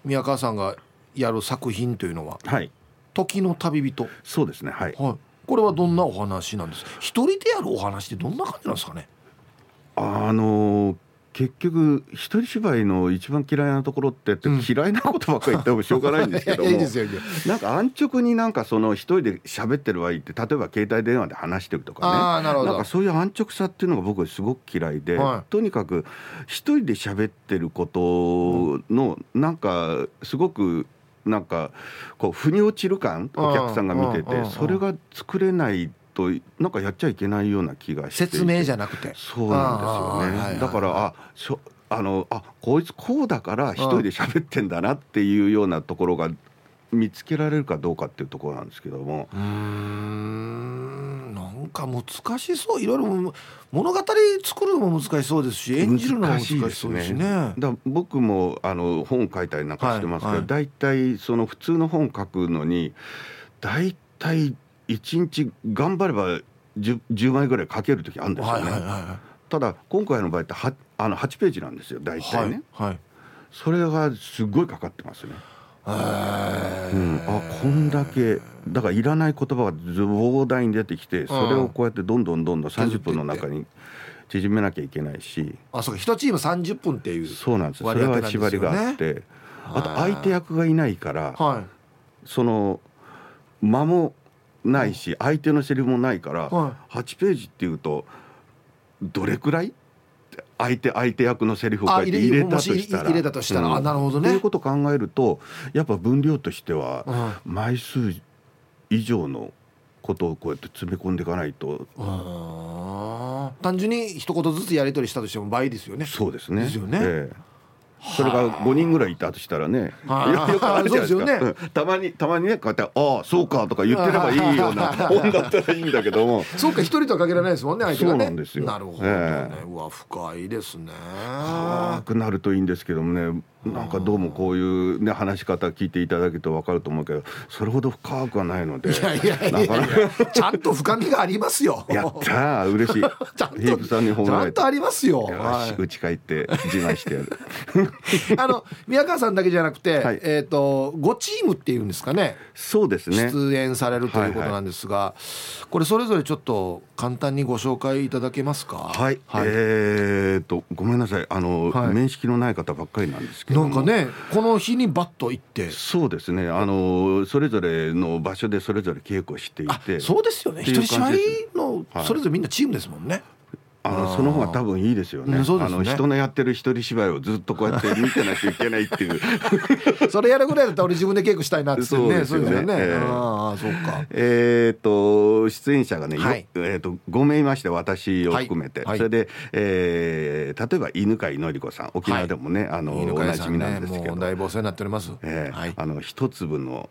宮川さんがやる作品というのは「はい、時の旅人」そうですねはい、はい、これはどんなお話なんです？か一人でやるお話ってどんな感じなんですかね？あの結局一人芝居の一番嫌いなところって、うん、嫌いなことばっかり言ってもしょうがないんですけども。なんか安直になんかその一人で喋ってる場合って例えば携帯電話で話してるとかね。なんかそういう安直さっていうのが僕すごく嫌いで、はい、とにかく一人で喋ってることのなんかすごくなんかこう腑に落ちる感お客さんが見ててそれが作れないとなんかやっちゃいけないような気がして。説明じゃなくて。そうなんですよね。だからあしょあのあこいつこうだから一人で喋ってんだなっていうようなところが見つけられるかどうかっていうところなんですけども。うん。なんか難しそう。いろいろ物語作るのも難しそうですし演じるのも難しそうですね。ね。だ僕もあの本書いたりなんかしてますけど、大、は、体、い、その普通の本書くのに大体1日頑張れば 10, 10枚ぐらい書ける時あるんですよね。はいはいはい、ただ今回の場合ってはあの8ページなんですよ。大体ね、はいはい、それがすごいかかってますね。うん、あこんだけだからいらない言葉が膨大に出てきてそれをこうやってどんどんどんどん30分の中に縮めなきゃいけないし。あそうか。1チーム30分っていうそうなんですそれは縛りがあってあと相手役がいないから、はい、その間もないし相手のセリフもないから8ページっていうとどれくらい相手相手役のセリフを書いて入れたとしたら入れたとしたら、うん、なるほどね。ということを考えるとやっぱ分量としては枚数以上のことをこうやって詰め込んでいかないと。単純に一言ずつやり取りしたとしても倍ですよね。そうですね。ですよね。ええそれが5人ぐらいいたとしたらね、よくあるじゃないですか、ね、たまにたまにねこうやって「ああそうか」とか言ってればいいような本だったらいいんだけども。そうか一人とは限らないですもんね相手がね。そうなんですよ。なるほどね、えー、うわ深いですね。深くなるといいんですけどもねなんかどうもこういうね話し方聞いていただけると分かると思うけどそれほど深くはないのでいやいやいやちゃんと深みがありますよ。やった嬉しい。ちゃんとさんに褒めちゃんとありますよ。うち帰って自慢してやる。あの宮川さんだけじゃなくて、はい、えっ、ー、と5チームっていうんですかね。そうですね。出演されるということなんですが、はいはい、これそれぞれちょっと簡単にご紹介いただけますか？はい、はい、えっ、ー、とごめんなさい。あの、面識のない方ばっかりなんですけどなんかねこの日にバッと行って。そうですね。あのそれぞれの場所でそれぞれ稽古していて。そうですよね。一人芝居のそれぞれみんなチームですもんね、あのその方が多分いいですよね。ねあの人のやってる一人芝居をずっとこうやって見てなきゃいけないっていう。それやるぐらいだったら俺自分で稽古したいなってそうですよね。ねえー、ああそうか。えっ、と出演者がね、はい、えっ、と5名いまして私を含めて、はい、それで、えー、例えば犬飼のり子さん沖縄でもね、はい、あのおなじみなんですけど、だいぶお世話になっております。えー、はい、あの一粒の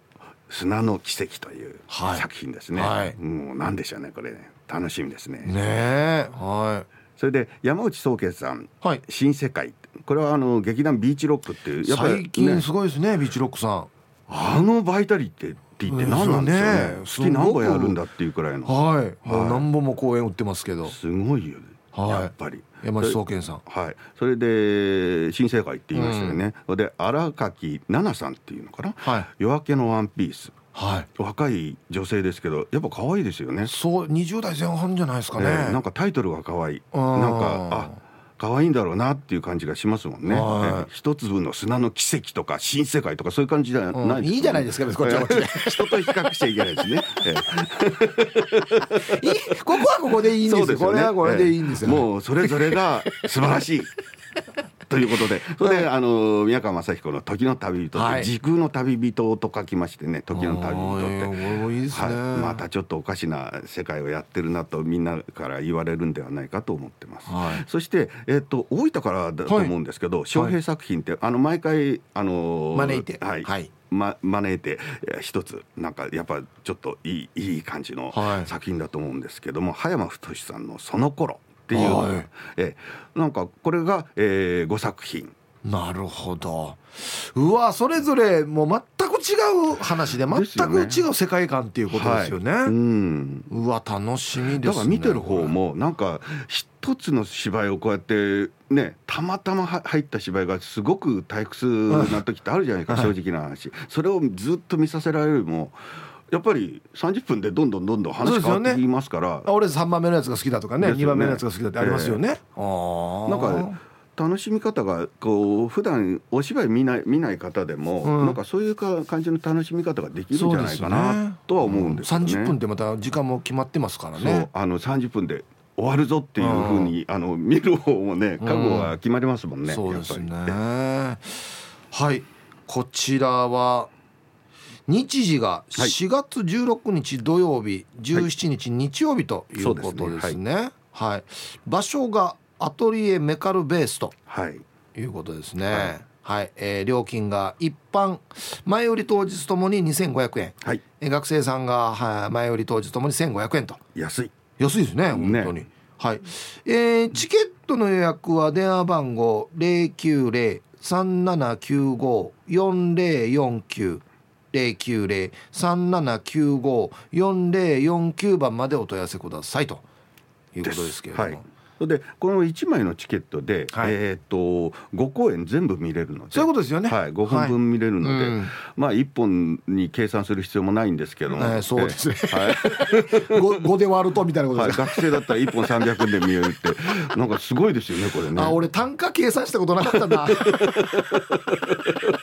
砂の奇跡という作品ですね。はい、もうなんでしょうねこれね。楽しみですね。ねはい。それで山内宗傑さん、はい、新世界これはあの劇団ビーチロックっていうやっぱり、ね、最近すごいですねビーチロックさん。あのバイタリティって言って何なんですかね。ね月何本やるんだっていうくらいの。はい。はい、何本も公演売ってますけど。すごいよね。はい、やっぱり。山内宗健さんはいそれで新世界って言いましたよね、うん、で荒垣奈々さんっていうのかな、はい、夜明けのワンピースはい、若い女性ですけどやっぱ可愛いですよねそう20代前半じゃないですかね、ねなんかタイトルが可愛いなんかあ可愛いんだろうなっていう感じがしますもんね。一粒の砂の奇跡とか新世界とかそういう感じじゃないいいじゃないですか、こっちはこっちで。人と比較しちゃいけないですね。ここはここでいいんですよ。これはこれでいいんですよ。もうそれぞれが素晴らしい。ということでそれで、あの宮川雅彦の「時の旅人」はい、時空の旅人と書きましてね「時の旅人」って。いいす、ね、はい、またちょっとおかしな世界をやってるなとみんなから言われるんではないかと思ってます。はい、そして、えーと、大分からだと思うんですけど翔、はい、平作品ってあの毎回あの招いて、はい、はい。ま、招いて一つなんかやっぱちょっといいいい感じの作品だと思うんですけども、はい、葉山太さんの「その頃っっていうはい、えなんかこれが、えー、5作品。なるほど。うわそれぞれもう全く違う話で全く違う世界観っていうことですよね、はい、うん。うわ楽しみですね。だから見てる方もなんか一つの芝居をこうやってねたまたま入った芝居がすごく退屈な時ってあるじゃないか、正直な話。それをずっと見させられるよりもやっぱり30分でどんどんどんどん話変わってきますから、ね、俺3番目のやつが好きだとかねね。2番目のやつが好きだってありますよね、えー、なんか楽しみ方がこう普段お芝居見ない見ない方でも、うん、なんかそういうか感じの楽しみ方ができるんじゃないかなとは思うんですよね。30分ってまた時間も決まってますからね。あの30分で終わるぞっていうふうに、あの見る方もね覚悟が決まりますもんね。そうですね。はい。こちらは日時が4月16日土曜日、はい、17日日曜日ということですね。はい、はい、場所がアトリエメカルベースとい。うことですね。はい。はい、えー、料金が一般前売り当日ともに2500円、はい、え学生さんが、は前売り当日ともに1500円と。安い。安いですね本当に、ね、はい。えー、チケットの予約は電話番号090-3795-4049 090-3795-4049番までお問い合わせくださいということですけれども。はい。でこの1枚のチケットで、はい、えっ、ー、と5公演全部見れるので。そういうことですよね、はい、5分分見れるので、はい、まあ1本に計算する必要もないんですけども、えー、そうですね、はい、5, 5, で割るとみたいなことです、はい、学生だったら1本300円で見えるってなんかすごいですよねこれね。あ俺単価計算したことなかったな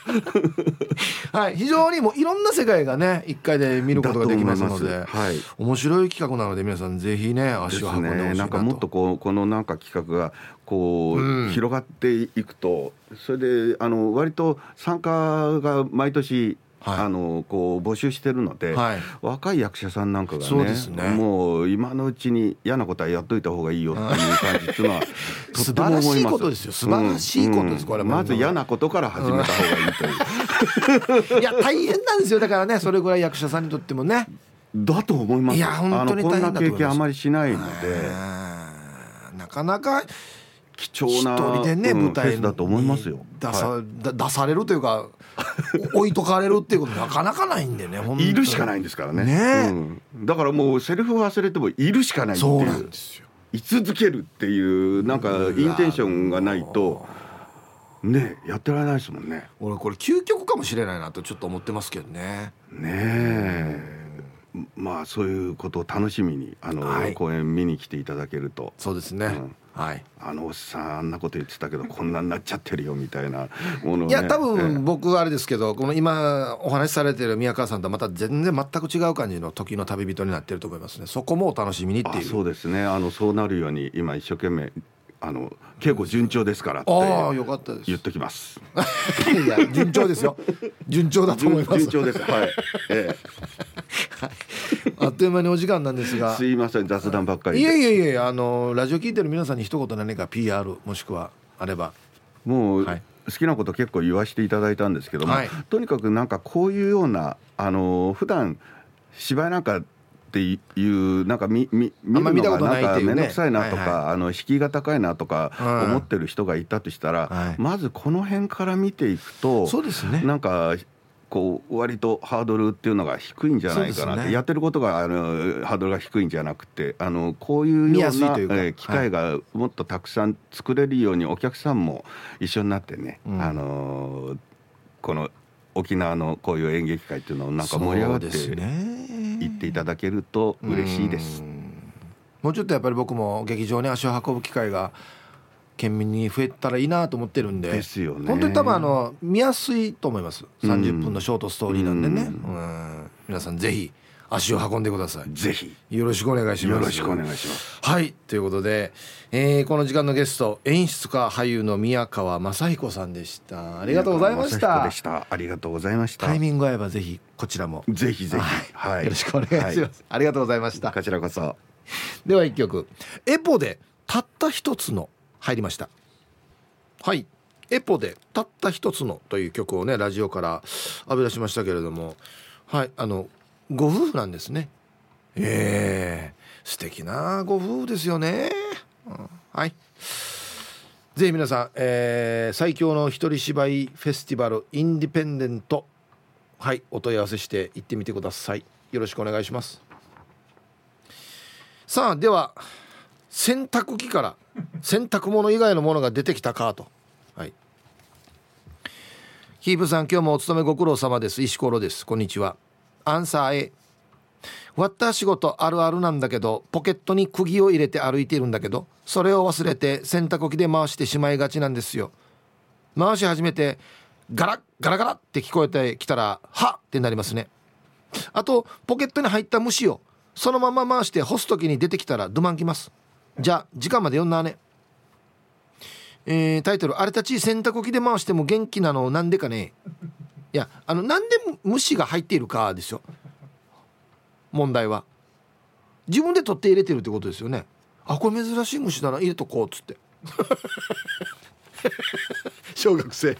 はい非常にもういろんな世界がね1回で見ることができますので、はい、面白い企画なので皆さんぜひね足を運んでほしいなと、ね、なんかもっとこうこのなんか企画がこう、うん、広がっていくとそれであの割と参加が毎年はい、あのこう募集してるので、はい、若い役者さんなんかがね、ね、もう今のうちに嫌なことはやっといた方がいいよっていう感じっていうのはと 素晴らしいことですよ。素晴らしいことです、うん、これまず嫌なことから始めた方がいいという、いや大変なんですよ。だからねそれぐらい役者さんにとってもね。だと思います。いや本当に大変だと思います。こんな経験あまりしないので。なかなか貴重な一人でね、舞台だと思いますよ。出さはい、出されるというか 置いとかれるっていうことなかなかないんでねいるしかないんですからね、ね。うん、だからもうセリフ忘れてもいるしかないっていう。そうなんですよ。居続けるっていうなんかインテンションがないとねやってられないですもんね。俺これ究極かもしれないなとちょっと思ってますけどね。ねえ。まあそういうことを楽しみにあの、はい、公演見に来ていただけると。そうですね、うんはい、あのおっさんあんなこと言ってたけどこんなになっちゃってるよみたいなもの、ね、いや多分僕あれですけどこの今お話しされてる宮川さんとはまた全然全く違う感じの時の旅人になってると思いますね。そこもお楽しみにっていう。そうですね。あのそうなるように今一生懸命あの稽古順調ですからってああよかったです。言っときます。いや順調ですよ。順調だと思います。順調です。はい、ええ、あっという間にお時間なんですが。すいません雑談ばっかりいやいやいやあのラジオ聞いてる皆さんに一言何か PR もしくはあれば。もう、はい、好きなこと結構言わせていただいたんですけども、はい、とにかくなんかこういうようなあの普段芝居なんかっていうなんか見見見るのがなんか面倒くさいなとか、あの敷居が高いなとか思ってる人がいたとしたら、まずこの辺から見ていくとそうですね。なんかこう割とハードルっていうのが低いんじゃないかなって、ね、やってることがあのハードルが低いんじゃなくてあのこういうようなえ機会がもっとたくさん作れるようにお客さんも一緒になってね、うん、あのこの沖縄のこういう演劇界っていうのをなんか盛り上がっていっていただけると嬉しいです。もうちょっとやっぱり僕も劇場に足を運ぶ機会が県民に増えたらいいなと思ってるんでですよね。本当に多分あの見やすいと思います。30分のショートストーリーなんでね、うん。皆さんぜひ足を運んでください。ぜひ。よろしくお願いします。よろしくお願いします。はい。ということで、えー、この時間のゲスト演出家俳優の宮川雅彦さんでした。ありがとうございました。でした。ありがとうございました。タイミング合えばぜひこちらも。ぜひぜひ、はい、よろしくお願いします、はい、ありがとうございました。こちらこそ。では一曲。エポでたった一つの入りました。はい。エポでたった一つのという曲をねラジオから浴び出しましたけれども。はい。あのご夫婦なんですね。ええ。ー、素敵なご夫婦ですよね、うん。はい。ぜひ皆さん、えー、最強の一人芝居フェスティバルインディペンデント。はい。お問い合わせして行ってみてください。よろしくお願いします。さあでは洗濯機から洗濯物以外のものが出てきたかと。はい。ヒープさん今日もお勤めご苦労様です。石ころです。こんにちは。アンサー A 割った仕事あるあるなんだけどポケットに釘を入れて歩いているんだけどそれを忘れて洗濯機で回してしまいがちなんですよ。回し始めてガラッガラガラって聞こえてきたらはっってなりますね。あとポケットに入った虫をそのまま回して干す時に出てきたらドマンきます。じゃあ時間まで読んだね。えー、タイトル「あれたち洗濯機で回しても元気なのなんでかね?」いやあのなんで虫が入っているかですよ。問題は。自分で取って入れてるってことですよね。あこれ珍しい虫だな。入れとこうっつって。小学生。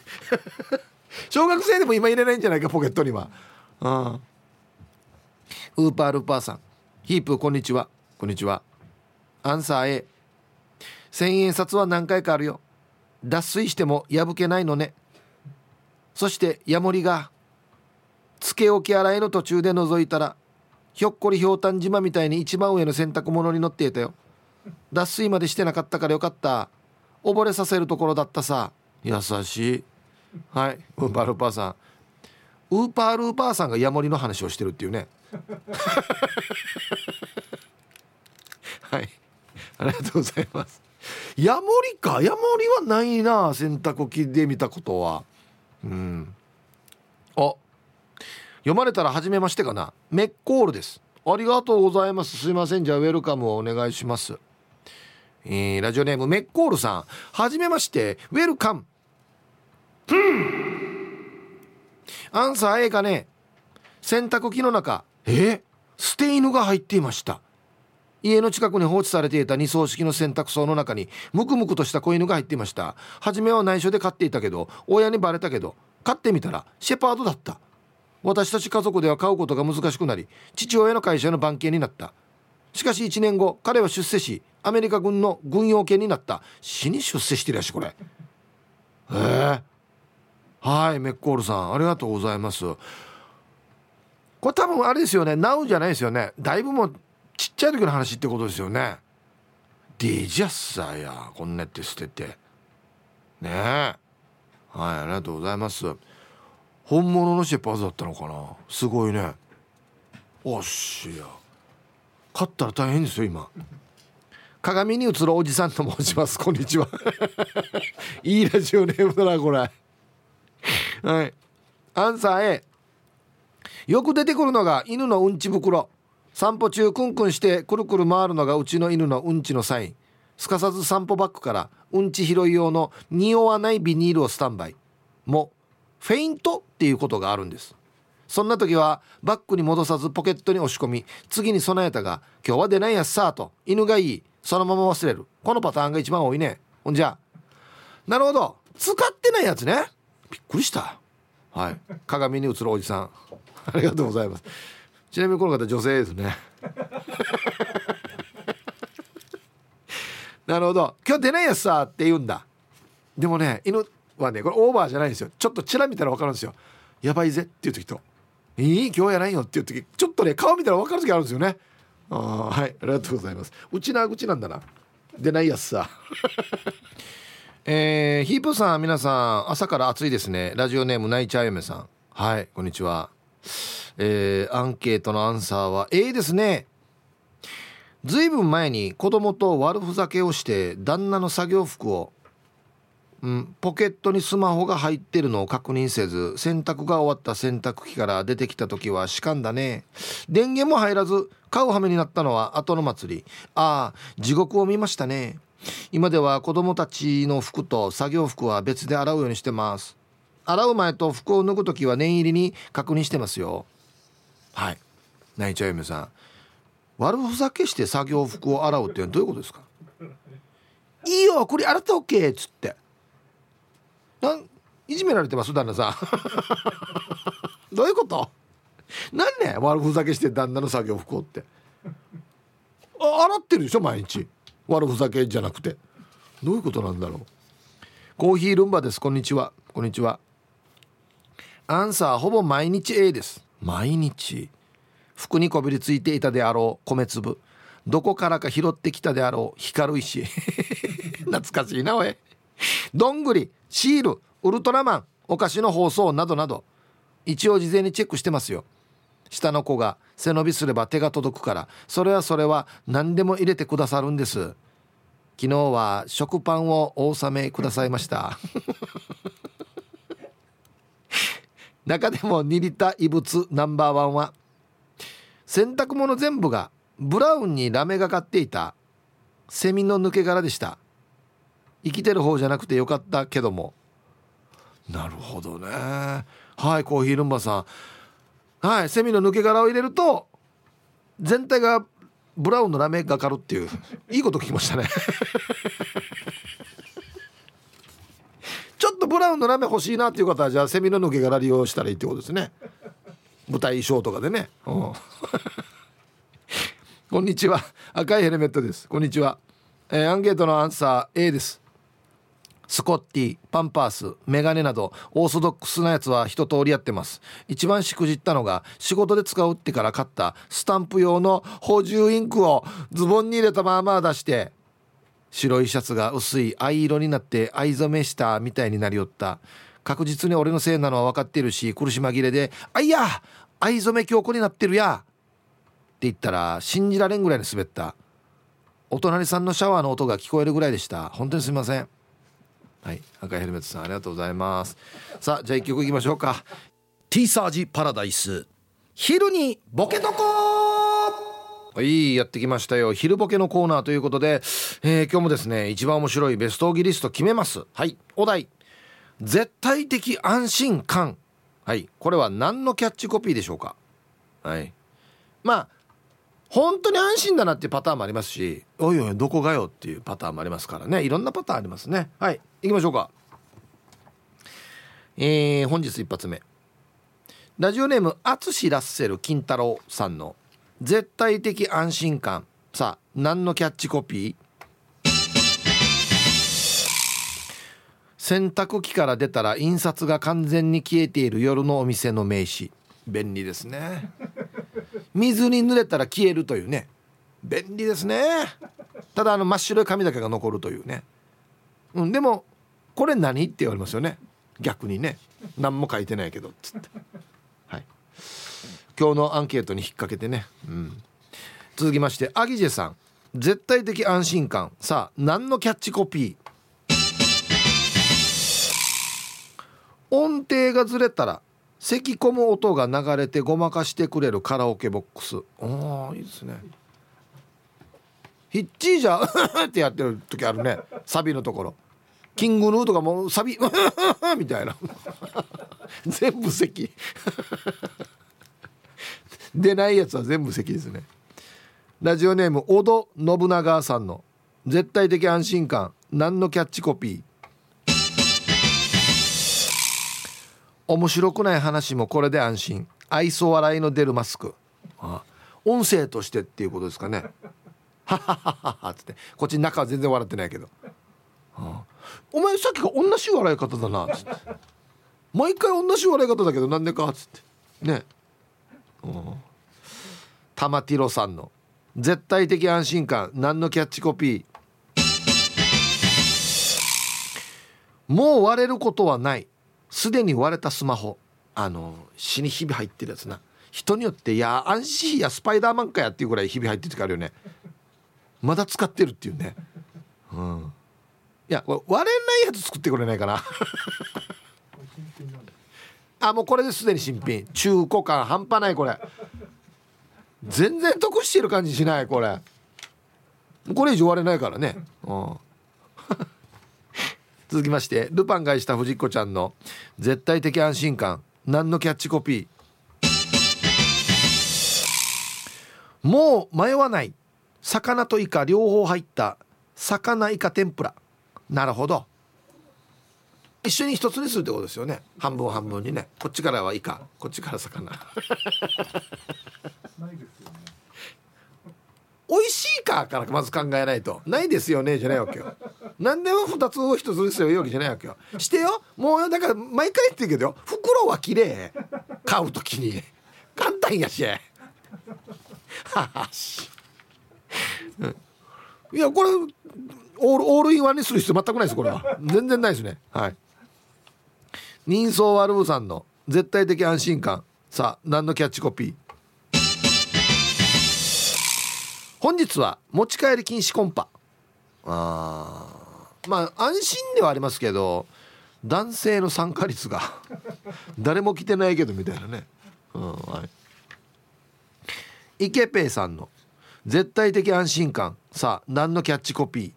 小学生でも今入れないんじゃないかポケットには。うん。ウーパールーパーさん。ヒープこんにちは。こんにちは。アンサー A 千円札は何回かあるよ。脱水しても破けないのね。そしてヤモリがつけ置き洗いの途中で覗いたらひょっこりひょうたん島みたいに一番上の洗濯物に乗っていたよ。脱水までしてなかったからよかった。溺れさせるところだったさ。優しい。はい。ウーパールーパーさん。ウーパールーパーさんがヤモリの話をしてるっていうね。ありがとうございます。ヤモリか。ヤモリはないな洗濯機で見たことは。うん。あ読まれたら初めましてかな。メッコールです。ありがとうございます。すいません。じゃあウェルカムをお願いします。えー、ラジオネームメッコールさん。はじめまして。ウェルカム。アンサー A かね。洗濯機の中。え？捨て犬が入っていました。家の近くに放置されていた二層式の洗濯槽の中にムクムクとした子犬が入っていました。初めは内緒で飼っていたけど親にバレたけど飼ってみたらシェパードだった。私たち家族では飼うことが難しくなり父親の会社の番犬になった。しかし1年後彼は出世しアメリカ軍の軍用犬になった。死に出世してるやしこれ。へえ。はいメッコールさんありがとうございます。これ多分あれですよね。NOW じゃないですよね。だいぶもうちっちゃい時の話ってことですよね。デジャッサーやこんなって捨てて。ねえ。はいありがとうございます。本物のシェパーズだったのかな？すごいね。おっしや勝ったら大変ですよ今。鏡に映るおじさんと申します。こんにちは。いいラジオネームだなこれ。はい。アンサー A よく出てくるのが犬のうんち袋。散歩中クンクンしてくるくる回るのがうちの犬のうんちのサイン。すかさず散歩バッグからうんち拾い用の匂わないビニールをスタンバイ。もフェイントっていうことがあるんです。そんな時はバッグに戻さずポケットに押し込み次に備えたが今日は出ないやつさと犬がいい。そのまま忘れる。このパターンが一番多いね。ほんじゃ。なるほど。使ってないやつね。びっくりした。はい。鏡に映るおじさん。ありがとうございます。ちなみにこの方女性ですね。なるほど。今日出ないやつさって言うんだ。でもね犬はねこれオーバーじゃないんですよ。ちょっとチラ見たら分かるんですよ。やばいぜっていう時といい今日やないよっていう時ちょっとね顔見たら分かる時あるんですよね。ああはいありがとうございます。うちな口なんだな。出ないやつさ えー、ヒープさん皆さん朝から暑いですね。ラジオネームナイチャー嫁さん。はいこんにちは。えー、アンケートのアンサーは A ですね。ずいぶん前に子供と悪ふざけをして旦那の作業服を、うん、ポケットにスマホが入ってるのを確認せず洗濯が終わった洗濯機から出てきた時はしかんだね。電源も入らず買う羽目になったのは後の祭り。ああ地獄を見ましたね。今では子供たちの服と作業服は別で洗うようにしてます。洗う前と服を脱ぐ時は念入りに確認してますよ。内ちゃう嫁さん。悪ふざけして作業服を洗うってどういうことですか？いいよこれ洗ったオッケーっつって。なんいじめられてます？旦那さん。どういうこと？なんね悪ふざけして旦那の作業服をって。あ洗ってるでしょ毎日。悪ふざけじゃなくて。どういうことなんだろう？コーヒールンバです。こんにちは。こんにちは。アンサーほぼ毎日 A です。毎日。服にこびりついていたであろう米粒。どこからか拾ってきたであろう光る石。懐かしいなおい。どんぐりシールウルトラマンお菓子の包装などなど。一応事前にチェックしてますよ。下の子が背伸びすれば手が届くからそれはそれは何でも入れてくださるんです。昨日は食パンをお納めくださいました。中でも2リッタ異物ナンバーワンは洗濯物全部がブラウンにラメがかっていたセミの抜け殻でした。生きてる方じゃなくてよかったけども。なるほどね。はいコーヒールンバさん。はいセミの抜け殻を入れると全体がブラウンのラメがかるっていう。いいこと聞きましたね。ちょっとブラウンのラメ欲しいなっていう方はじゃあセミの抜け殻利用したらいいってことですね。舞台衣装とかでね、うん、こんにちは。赤いヘルメットです。こんにちは、えー、アンケートのアンサー A です。スコッティパンパースメガネなどオーソドックスなやつは一通りやってます。一番しくじったのが仕事で使うってから買ったスタンプ用の補充インクをズボンに入れたまま出して白いシャツが薄い藍色になって藍染めしたみたいになりよった。確実に俺のせいなのは分かっているし苦し紛れで「あいや藍染め強固になってるや!」って言ったら信じられんぐらいに滑った。お隣さんのシャワーの音が聞こえるぐらいでした。本当にすみません。はい。赤いヘルメットさんありがとうございます。さあじゃあ一曲いきましょうか。ティーサージパラダイス。昼にボケとこはいやってきましたよ。昼ボケのコーナーということで、えー、今日もですね一番面白いベストオギリスト決めます。はいお題。絶対的安心感。はい。これは何のキャッチコピーでしょうか？はい。まあ本当に安心だなっていうパターンもありますしおいおいどこがよっていうパターンもありますからね。いろんなパターンありますね。はい。行きましょうか。えー、本日一発目。ラジオネーム淳ラッセル金太郎さんの絶対的安心感。さあ何のキャッチコピー？洗濯機から出たら印刷が完全に消えている夜のお店の名刺。便利ですね。水に濡れたら消えるというね。便利ですね。ただあの真っ白い紙だけが残るというね。うんでもこれ何って言われますよね。逆にね。何も書いてないけど。っつって。はい。今日のアンケートに引っ掛けてね、うん、続きましてアギジェさん。絶対的安心感。さあ何のキャッチコピー音程がずれたら咳込む音が流れてごまかしてくれるカラオケボックス。ああいいですね。ヒッチーじゃ ってやってる時あるね。サビのところ。キングヌーとかもうサビ。みたいな。全部咳。出ないやつは全部咳ですね。ラジオネーム小戸信長さんの。絶対的安心感。何のキャッチコピー？面白くない話もこれで安心。愛想笑いの出るマスク。あ。音声としてっていうことですかね。ははははつって。こっち中は全然笑ってないけど、あ、お前さっきが同じ笑い方だな。つって毎回同じ笑い方だけどなんでかっつって。ね。玉ティロさんの。絶対的安心感。何のキャッチコピー。もう割れることはないすでに割れたスマホ。あの死にひび入ってるやつな。人によっていや安心やスパイダーマンかやっていうぐらいひび入ってる時あるよね。まだ使ってるっていうね。うん。いや割れないやつ作ってくれないかな。あもうこれですでに新品。中古感半端ないこれ。全然得してる感じしないこれ。これ以上割れないからね。うん。続きましてルパンがした藤子ちゃんの絶対的安心感何のキャッチコピー？もう迷わない魚とイカ両方入った魚イカ天ぷら。なるほど。一緒に一つにするってことですよね。半分半分にね。こっちからはイカこっちから魚。美味しいかからまず考えないと。ないですよねじゃないわけよ。何でも2つを1つにすればいいわけじゃないわけよ。してよ。もうだから毎回言ってるけどよ。袋は綺麗。買う時に。簡単やし。ははし。いやこれオールオールインワンにする必要全くないですこれは。全然ないですね。はい。人相悪部さんの絶対的安心感。さあ何のキャッチコピー？本日は持ち帰り禁止コンパ。あまあ安心ではありますけど男性の参加率が 誰も来てないけどみたいなね、うんはい、池ペイさんの絶対的安心感。さあ何のキャッチコピー？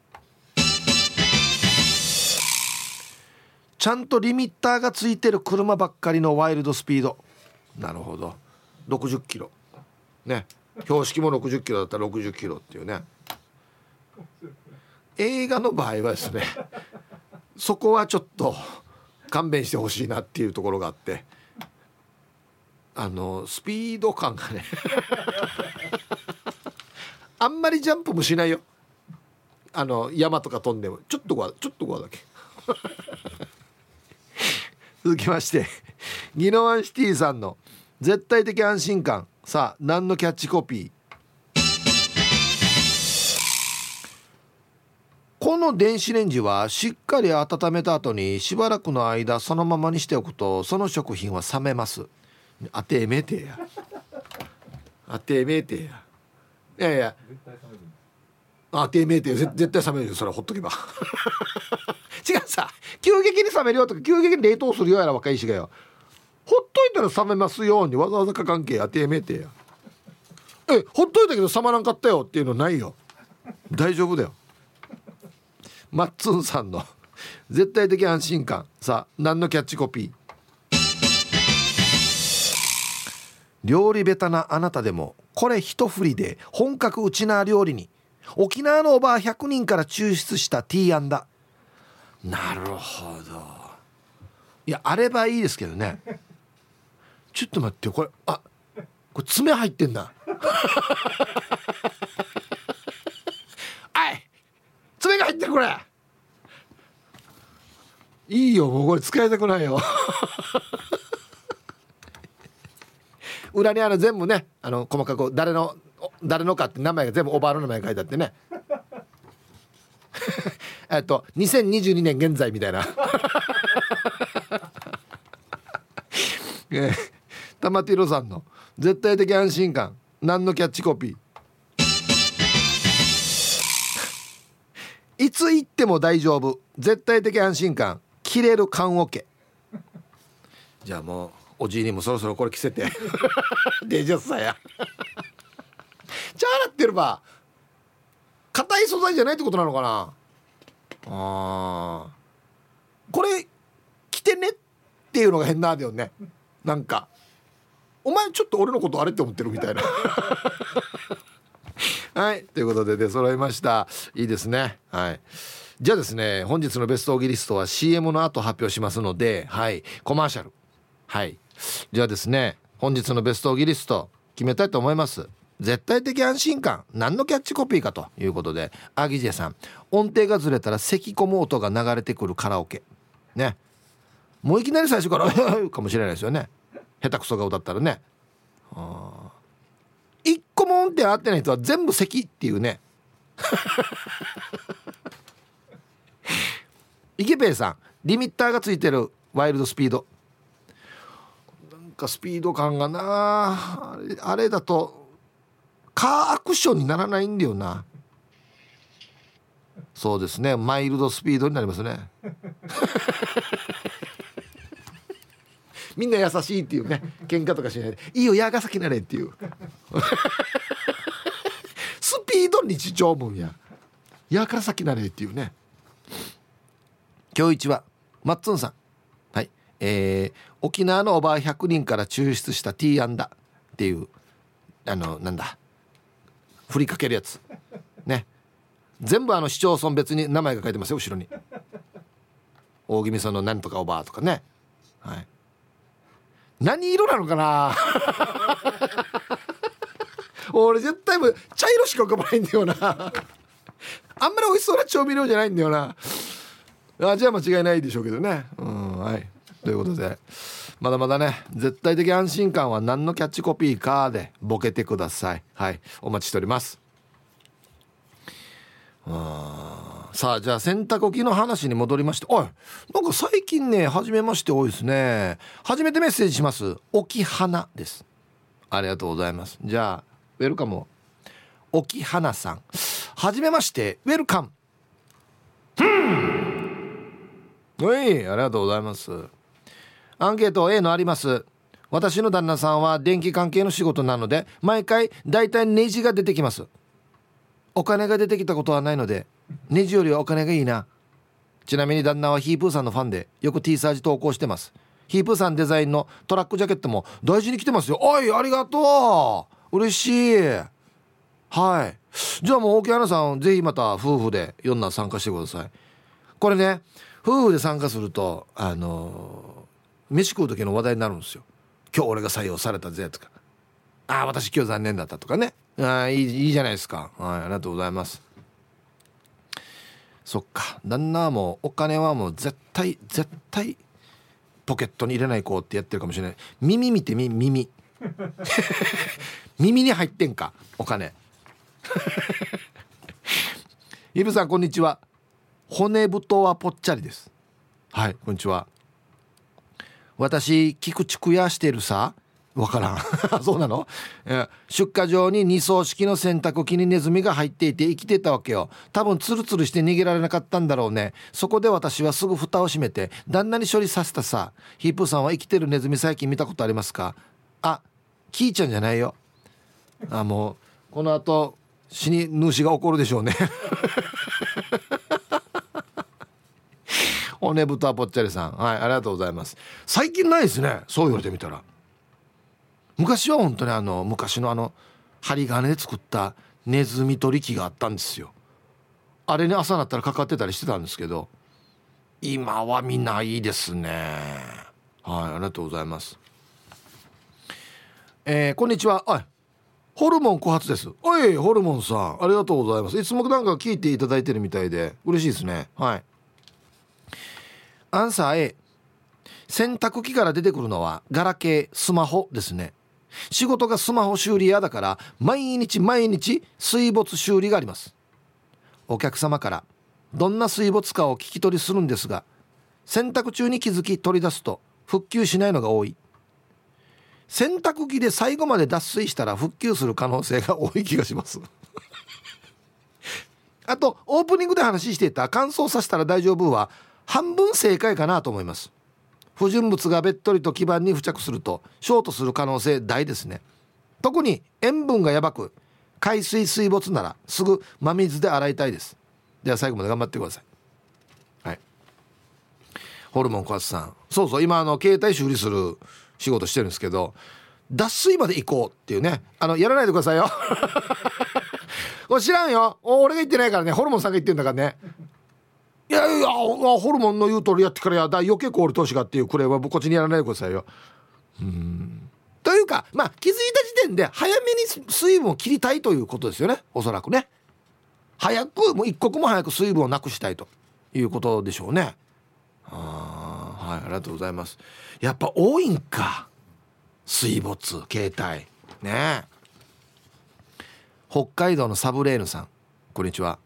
ちゃんとリミッターがついてる車ばっかりのワイルドスピード。なるほど。60キロ。ね。標識も60キロだったら60キロっていうね。映画の場合はですねそこはちょっと勘弁してほしいなっていうところがあってあのスピード感がねあんまりジャンプもしないよ。あの山とか飛んでもちょっとこうちょっとこうだけ。続きましてギノワンシティさんの絶対的安心感。さあ何のキャッチコピー？この電子レンジはしっかり温めた後にしばらくの間そのままにしておくとその食品は冷めます。あてめてや。あてめてや。いやいや。あてめてや。絶対冷めるよ。それほっとけば。違うさ。急激に冷めるよとか急激に冷凍するよやら若いしがよ。ほっといたら冷めますようにわざわざか関係あてめてや。えほっといたけど冷まらんかったよっていうのないよ。大丈夫だよ。マッツンさんの。絶対的安心感。さあ何のキャッチコピー？料理ベタなあなたでもこれ一振りで本格ウチナー料理に。沖縄のおばあ100人から抽出したティーアンダ。なるほど。いやあればいいですけどね。ちょっと待ってこれあこれ爪入ってんな。はい爪が入ってるこれ。いいよもうこれ使いたくないよ。裏にあの全部ねあの細かく誰の誰のかって名前が全部おばあの名前書いてあってね。えっと2022年現在みたいな。えー、玉ティロさんの絶対的安心感。何のキャッチコピー？いつ行っても大丈夫。絶対的安心感。切れる缶オケ。じゃあもうおじいにもそろそろこれ着せて。デジャスさや。じゃあ洗ってるば。硬い素材じゃないってことなのかな？あこれ着てねっていうのが変なんだよね。なんかお前ちょっと俺のことあれって思ってるみたいな。はい。ということで出揃いました。いいですね。はい。じゃあですね本日のベストオギリストは CM の後発表しますのではい。コマーシャル。はい。じゃあですね本日のベストオギリスト決めたいと思います？絶対的安心感。何のキャッチコピーかということでアギジェさん。音程がずれたら咳込む音が流れてくるカラオケ。ね。もういきなり最初から かもしれないですよね下手くそが歌ったらね。一個も音程合ってない人は全部咳っていうね。池ペイさんリミッターがついてるワイルドスピード。なんかスピード感がな。あれだとカーアクションにならないんだよな。そうですね。マイルドスピードになりますね。みんな優しいっていうね喧嘩とかしないで。いいよ矢が先なれっていう。スピード日常文や。矢から先なれっていうね。今日一はマッツンさん。はい。えー、沖縄のおばあ100人から抽出したティーアンダっていうあのなんだ。振りかけるやつ。ね。全部あの市町村別に名前が書いてますよ後ろに。大宜味村のなんとかおばあとかね。はい。何色なのかな？俺絶対も茶色しか浮かばないんだよな。あんまり美味しそうな調味料じゃないんだよな。あじゃあ間違いないでしょうけどね。うんはい。ということでまだまだね絶対的安心感は何のキャッチコピーかでボケてください。はい。お待ちしております。さあじゃあ洗濯機の話に戻りまして。おいなんか最近ね初めまして多いですね。初めてメッセージします。沖花です。ありがとうございます。じゃあウェルカム沖花さん。はじめましてウェルカム。はいありがとうございます。アンケート A のあります。私の旦那さんは電気関係の仕事なので毎回だいたいネジが出てきます。お金が出てきたことはないのでネジよりはお金がいいな。ちなみに旦那はヒープーさんのファンでよく T サージ投稿してます。ヒープーさんデザインのトラックジャケットも大事に着てますよ。おいありがとう。嬉しい。はい。じゃあもう沖原さんぜひまた夫婦で4な参加してください。これね夫婦で参加するとあのー、飯食う時の話題になるんですよ。今日俺が採用されたぜとか。ああ私今日残念だったとかね。あいいいいじゃないですか。はいありがとうございます。そっか。旦那はもうお金はもう絶対絶対ポケットに入れない子ってやってるかもしれない。耳見てみ耳。耳に入ってんかお金。イブさんこんにちは。骨太はぽっちゃりです。はいこんにちは。私菊池屋してるさわからん。そうなの？出荷場に二層式の洗濯機にネズミが入っていて生きてたわけよ。多分ツルツルして逃げられなかったんだろうね。そこで私はすぐ蓋を閉めて旦那に処理させたさ。ヒープさんは生きてるネズミ最近見たことありますか？あキーちゃんじゃないよ。あもうこの後死に主が起こるでしょうね。骨太ぽっちゃりさん。はいありがとうございます。最近ないですね。そう言われてみたら。昔は本当にあの昔のあの針金で作ったネズミ取り機があったんですよ。あれに朝なったらかかってたりしてたんですけど今は見ないですね。はいありがとうございます。えー、こんにちは。はいホルモン枯発です。おいホルモンさんありがとうございます。いつもなんか聞いていただいてるみたいで嬉しいですね。はい。アンサー A 洗濯機から出てくるのはガラケースマホですね。仕事がスマホ修理屋だから毎日毎日水没修理があります。お客様からどんな水没かを聞き取りするんですが洗濯中に気づき取り出すと復旧しないのが多い。洗濯機で最後まで脱水したら復旧する可能性が多い気がします。あとオープニングで話していた乾燥させたら大丈夫は半分正解かなと思います。不純物がべっとりと基板に付着するとショートする可能性大ですね。特に塩分がやばく海水水没ならすぐ真水で洗いたいです。では最後まで頑張ってください。はい。ホルモン小松さん。そうそう今あの携帯修理する仕事してるんですけど脱水まで行こうっていうね。あのやらないでくださいよ。これ知らんよ。俺が言ってないからね。ホルモンさんが言ってんだからね。いやいやホルモンの言う通りやってからや。だ余計凍る投資がっていうクレーはこっちにやらないでくださいよ。うん。というかまあ気づいた時点で早めに水分を切りたいということですよね。おそらくね。早くもう一刻も早く水分をなくしたいということでしょうね。あはいありがとうございます。やっぱ多いんか。水没携帯。ね。北海道のサブレーヌさんこんにちは。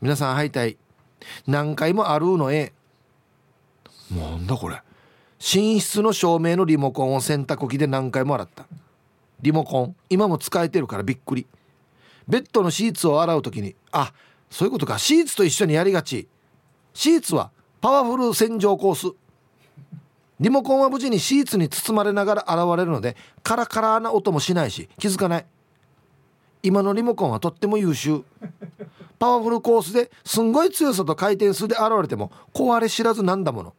皆さんはいたい。何回もあるのえなんだこれ。寝室の照明のリモコンを洗濯機で何回も洗った。リモコン今も使えてるからびっくり。ベッドのシーツを洗う時にあそういうことか。シーツと一緒にやりがち。シーツはパワフル洗浄コース。リモコンは無事にシーツに包まれながら現れるのでカラカラな音もしないし気づかない。今のリモコンはとっても優秀。パワフルコースですんごい強さと回転数で現れても壊れ知らずなんだもの。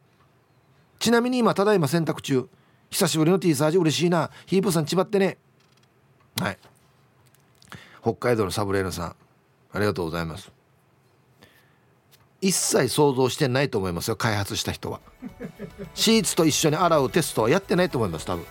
ちなみに今ただいま洗濯中。久しぶりの T サージ嬉しいなヒープさんちばってね。はい。北海道のサブレーヌさん。ありがとうございます。一切想像してないと思いますよ。開発した人は。シーツと一緒に洗うテストはやってないと思います多分。